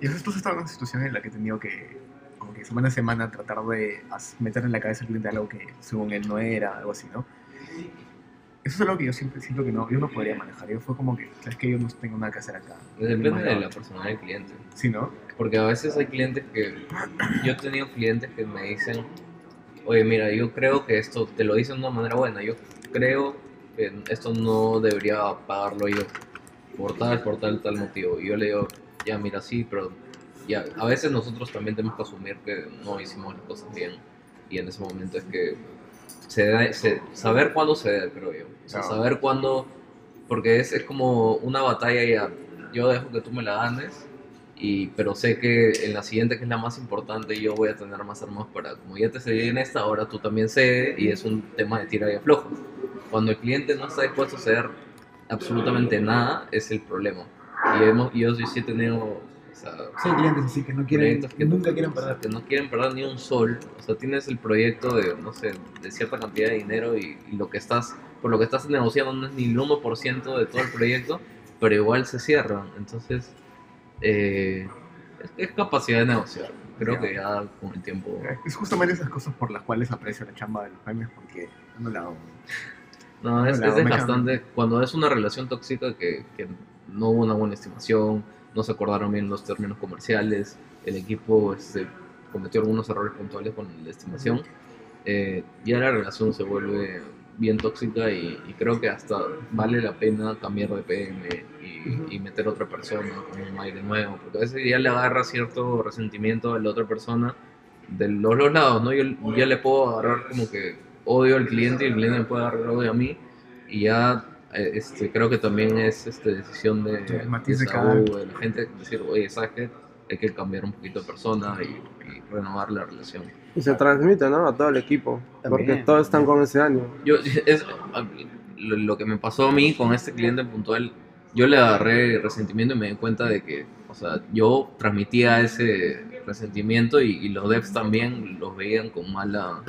y estás estado en una situación en la que he tenido que, que semana a semana, tratar de meter en la cabeza al cliente algo que según él no era, algo así, ¿no? Eso es algo que yo siempre siento que no, yo no podría manejar. Yo fue como que, ¿sabes que Yo no tengo nada que hacer acá. Depende Más de la personalidad del cliente. Sí, ¿no? Porque a veces hay clientes que. Yo he tenido clientes que me dicen: Oye, mira, yo creo que esto te lo dicen de una manera buena. Yo creo que esto no debería pagarlo yo por tal, por tal, tal motivo. Y yo le digo: Ya, mira, sí, pero ya. A veces nosotros también tenemos que asumir que no hicimos las cosas bien. Y en ese momento es que. Se da- se- saber cuándo ceder, creo yo. O sea, Claro. saber cuándo. Porque es, es como una batalla ya. Yo dejo que tú me la ganes y, pero sé que en la siguiente, que es la más importante, yo voy a tener más armas para, como ya te cedí en esta, ahora tú también cede y es un tema de tira y aflojo. Cuando el cliente no está dispuesto a ceder absolutamente nada, es el problema. Y hemos, yo sí he tenido, o sea, Sí, clientes así que no quieren, que nunca quieren perder. que no quieren perder ni un sol. O sea, tienes el proyecto de, no sé, de cierta cantidad de dinero y, y lo que estás, por lo que estás negociando no es ni el 1% de todo el proyecto, pero igual se cierran. Entonces, eh, es, es capacidad de negociar. Creo Ya. que ya con el tiempo... Es justamente esas cosas por las cuales aprecio la chamba de los memes porque no la hago. No, es, Hola, es desgastante cuando es una relación tóxica que, que no hubo una buena estimación, no se acordaron bien los términos comerciales, el equipo este, cometió algunos errores puntuales con la estimación, eh, ya la relación se vuelve bien tóxica y, y creo que hasta vale la pena cambiar de PM y, y meter otra persona con un aire nuevo, porque a veces ya le agarra cierto resentimiento a la otra persona de los dos lados, ¿no? Yo ya le puedo agarrar como que odio al cliente y el cliente me puede agarrar odio a mí y ya este, creo que también es este, decisión de, Sí, el matiz de de cada- Saúl, de la gente decir, oye, ¿sabes qué? Hay que cambiar un poquito de persona y, y renovar la relación. Y se transmite, ¿no? A todo el equipo. También, porque todos están con ese ánimo. Yo, es, lo, lo que me pasó a mí con este cliente puntual, yo le agarré resentimiento y me di cuenta de que, o sea, yo transmitía ese resentimiento y, y los devs también los veían con mala,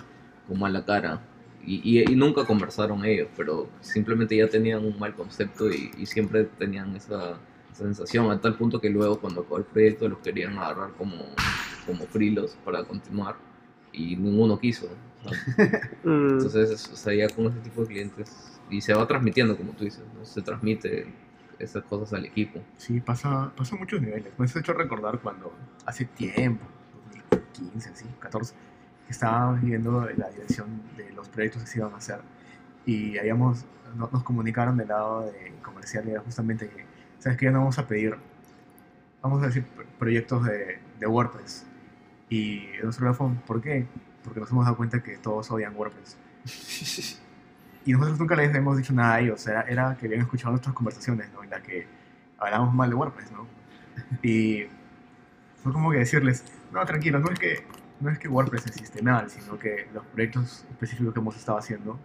con mala cara. Y, y- y nunca conversaron ellos, pero simplemente ya tenían un mal concepto y, y siempre tenían esa, sensación, a tal punto que luego cuando acabó el proyecto los querían agarrar como, como frilos para continuar y ninguno quiso. o sea, Mm, entonces, es- o sea, ya con ese tipo de clientes, y se va transmitiendo, como tú dices, ¿no? se transmite esas cosas al equipo. Sí, pasa, pasa a muchos niveles. Me has hecho recordar cuando hace tiempo, 2015, así, 14, que estábamos viendo la dirección de los proyectos que se iban a hacer y habíamos, no- nos comunicaron del lado de comercial y era justamente que, ¿sabes qué? Ya no vamos a pedir, vamos a decir, pr- proyectos de, de WordPress. Y nosotros fue, ¿por qué? Porque nos hemos dado cuenta que todos odian WordPress. Y nosotros nunca les hemos dicho nada a ellos, sea, era que habían escuchado nuestras conversaciones, ¿no? En la que hablábamos mal de WordPress, ¿no? Y fue como que decirles, no, tranquilo, no es que, no es que WordPress existe mal, sino que los proyectos específicos que hemos estado haciendo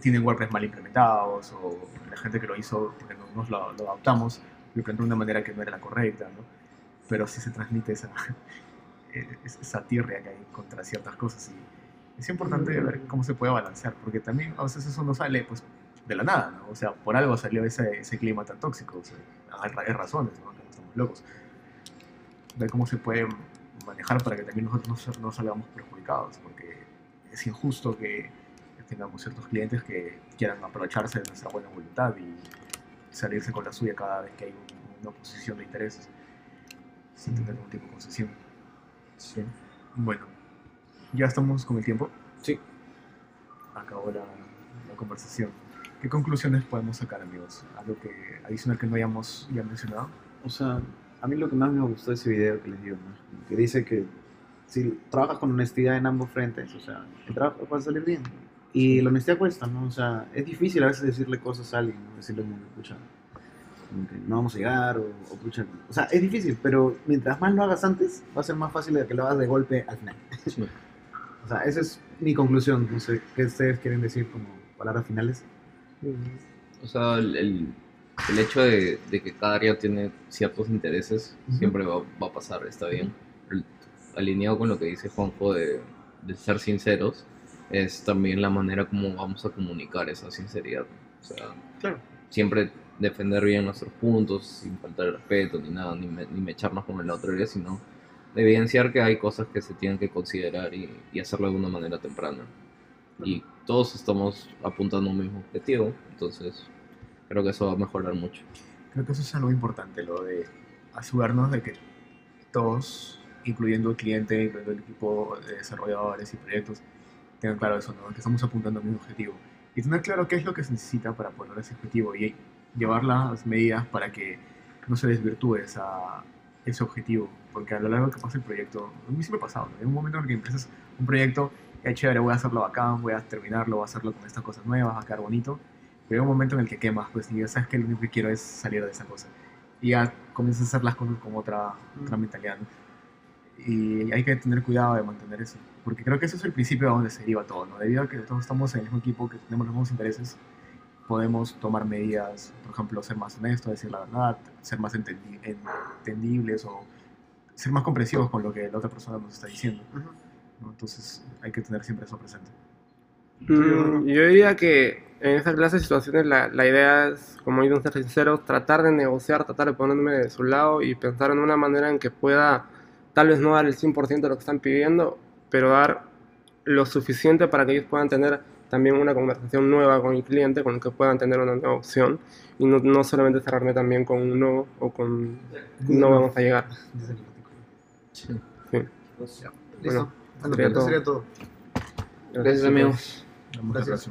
tienen WordPress mal implementados o la gente que lo hizo, porque no nos lo, lo adaptamos, lo implementó de una manera que no era la correcta, ¿no? Pero sí se transmite esa, esa tirria que hay contra ciertas cosas y es importante ver cómo se puede balancear, porque también a veces eso no sale pues de la nada, ¿no? O sea, por algo salió ese, ese clima tan tóxico, o sea, hay razones, ¿no? Que no estamos locos. Ver cómo se puede manejar para que también nosotros no, no salgamos perjudicados, porque es injusto que tengamos ciertos clientes que quieran aprovecharse de nuestra buena voluntad y salirse con la suya cada vez que hay un- una oposición de intereses sin tener ningún tipo de concesión. Sí. Bueno, ya estamos con el tiempo. Sí. Acabó la, la conversación. ¿Qué conclusiones podemos sacar, amigos? Algo que adicional que no hayamos ya mencionado. O sea, a mí lo que más me gustó de ese video que les digo, ¿no? que dice que si trabajas con honestidad en ambos frentes, o sea, el trabajo va a salir bien. Y la honestidad cuesta, ¿no? O sea, es difícil a veces decirle cosas a alguien, ¿no? Decirle, como, escucha, como que no vamos a llegar, o, o pucha, o sea, es difícil, pero mientras más lo hagas antes, va a ser más fácil de que lo hagas de golpe al final. Sí. O sea, esa es mi conclusión, no sé, ¿qué ustedes quieren decir como palabras finales? O sea, el, el- el hecho de, de que cada área tiene ciertos intereses siempre va, va a pasar, está bien. Alineado con lo que dice Juanjo de, de ser sinceros, es también la manera como vamos a comunicar esa sinceridad. O sea, Claro. siempre defender bien nuestros puntos, sin faltar el respeto ni nada, ni, me- ni mecharnos con el otro área, sino evidenciar que hay cosas que se tienen que considerar y, y hacerlo de una manera temprana. Y todos estamos apuntando a un mismo objetivo, entonces creo que eso va a mejorar mucho. Creo que eso es algo importante, lo de asegurarnos de que todos, incluyendo el cliente, incluyendo el equipo de desarrolladores y proyectos, tengan claro eso, ¿no? que estamos apuntando al mismo objetivo. Y tener claro qué es lo que se necesita para lograr ese objetivo y llevar las medidas para que no se desvirtúe esa, ese objetivo. Porque a lo largo que pasa el proyecto, a mí sí me ha pasado, ¿no? hay un momento en el que empiezas un proyecto, ya chévere, voy a hacerlo bacán, voy a terminarlo, voy a hacerlo con estas cosas nuevas, va a quedar bonito. Hay un momento en el que quemas, pues, y ya sabes que lo único que quiero es salir de esa cosa. Y ya comienzas a hacer las cosas con otra, otra mentalidad. ¿no? Y hay que tener cuidado de mantener eso. Porque creo que eso es el principio a donde se deriva todo, ¿no? Debido a que todos estamos en el mismo equipo, que tenemos los mismos intereses, podemos tomar medidas, por ejemplo, ser más honestos, decir la verdad, ser más entendi- entendibles o ser más comprensivos con lo que la otra persona nos está diciendo. ¿no? Entonces hay que tener siempre eso presente. Mm, yo diría que en esa clase de situaciones la, la idea es, como dicen ser sinceros, tratar de negociar, tratar de ponerme de su lado y pensar en una manera en que pueda tal vez no dar el 100% de lo que están pidiendo, pero dar lo suficiente para que ellos puedan tener también una conversación nueva con el cliente, con el que puedan tener una nueva opción y no, no solamente cerrarme también con un no o con no vamos a llegar. Artículo. Sí. Listo. Bueno, sería eso todo. sería todo. Gracias amigos. Gracias.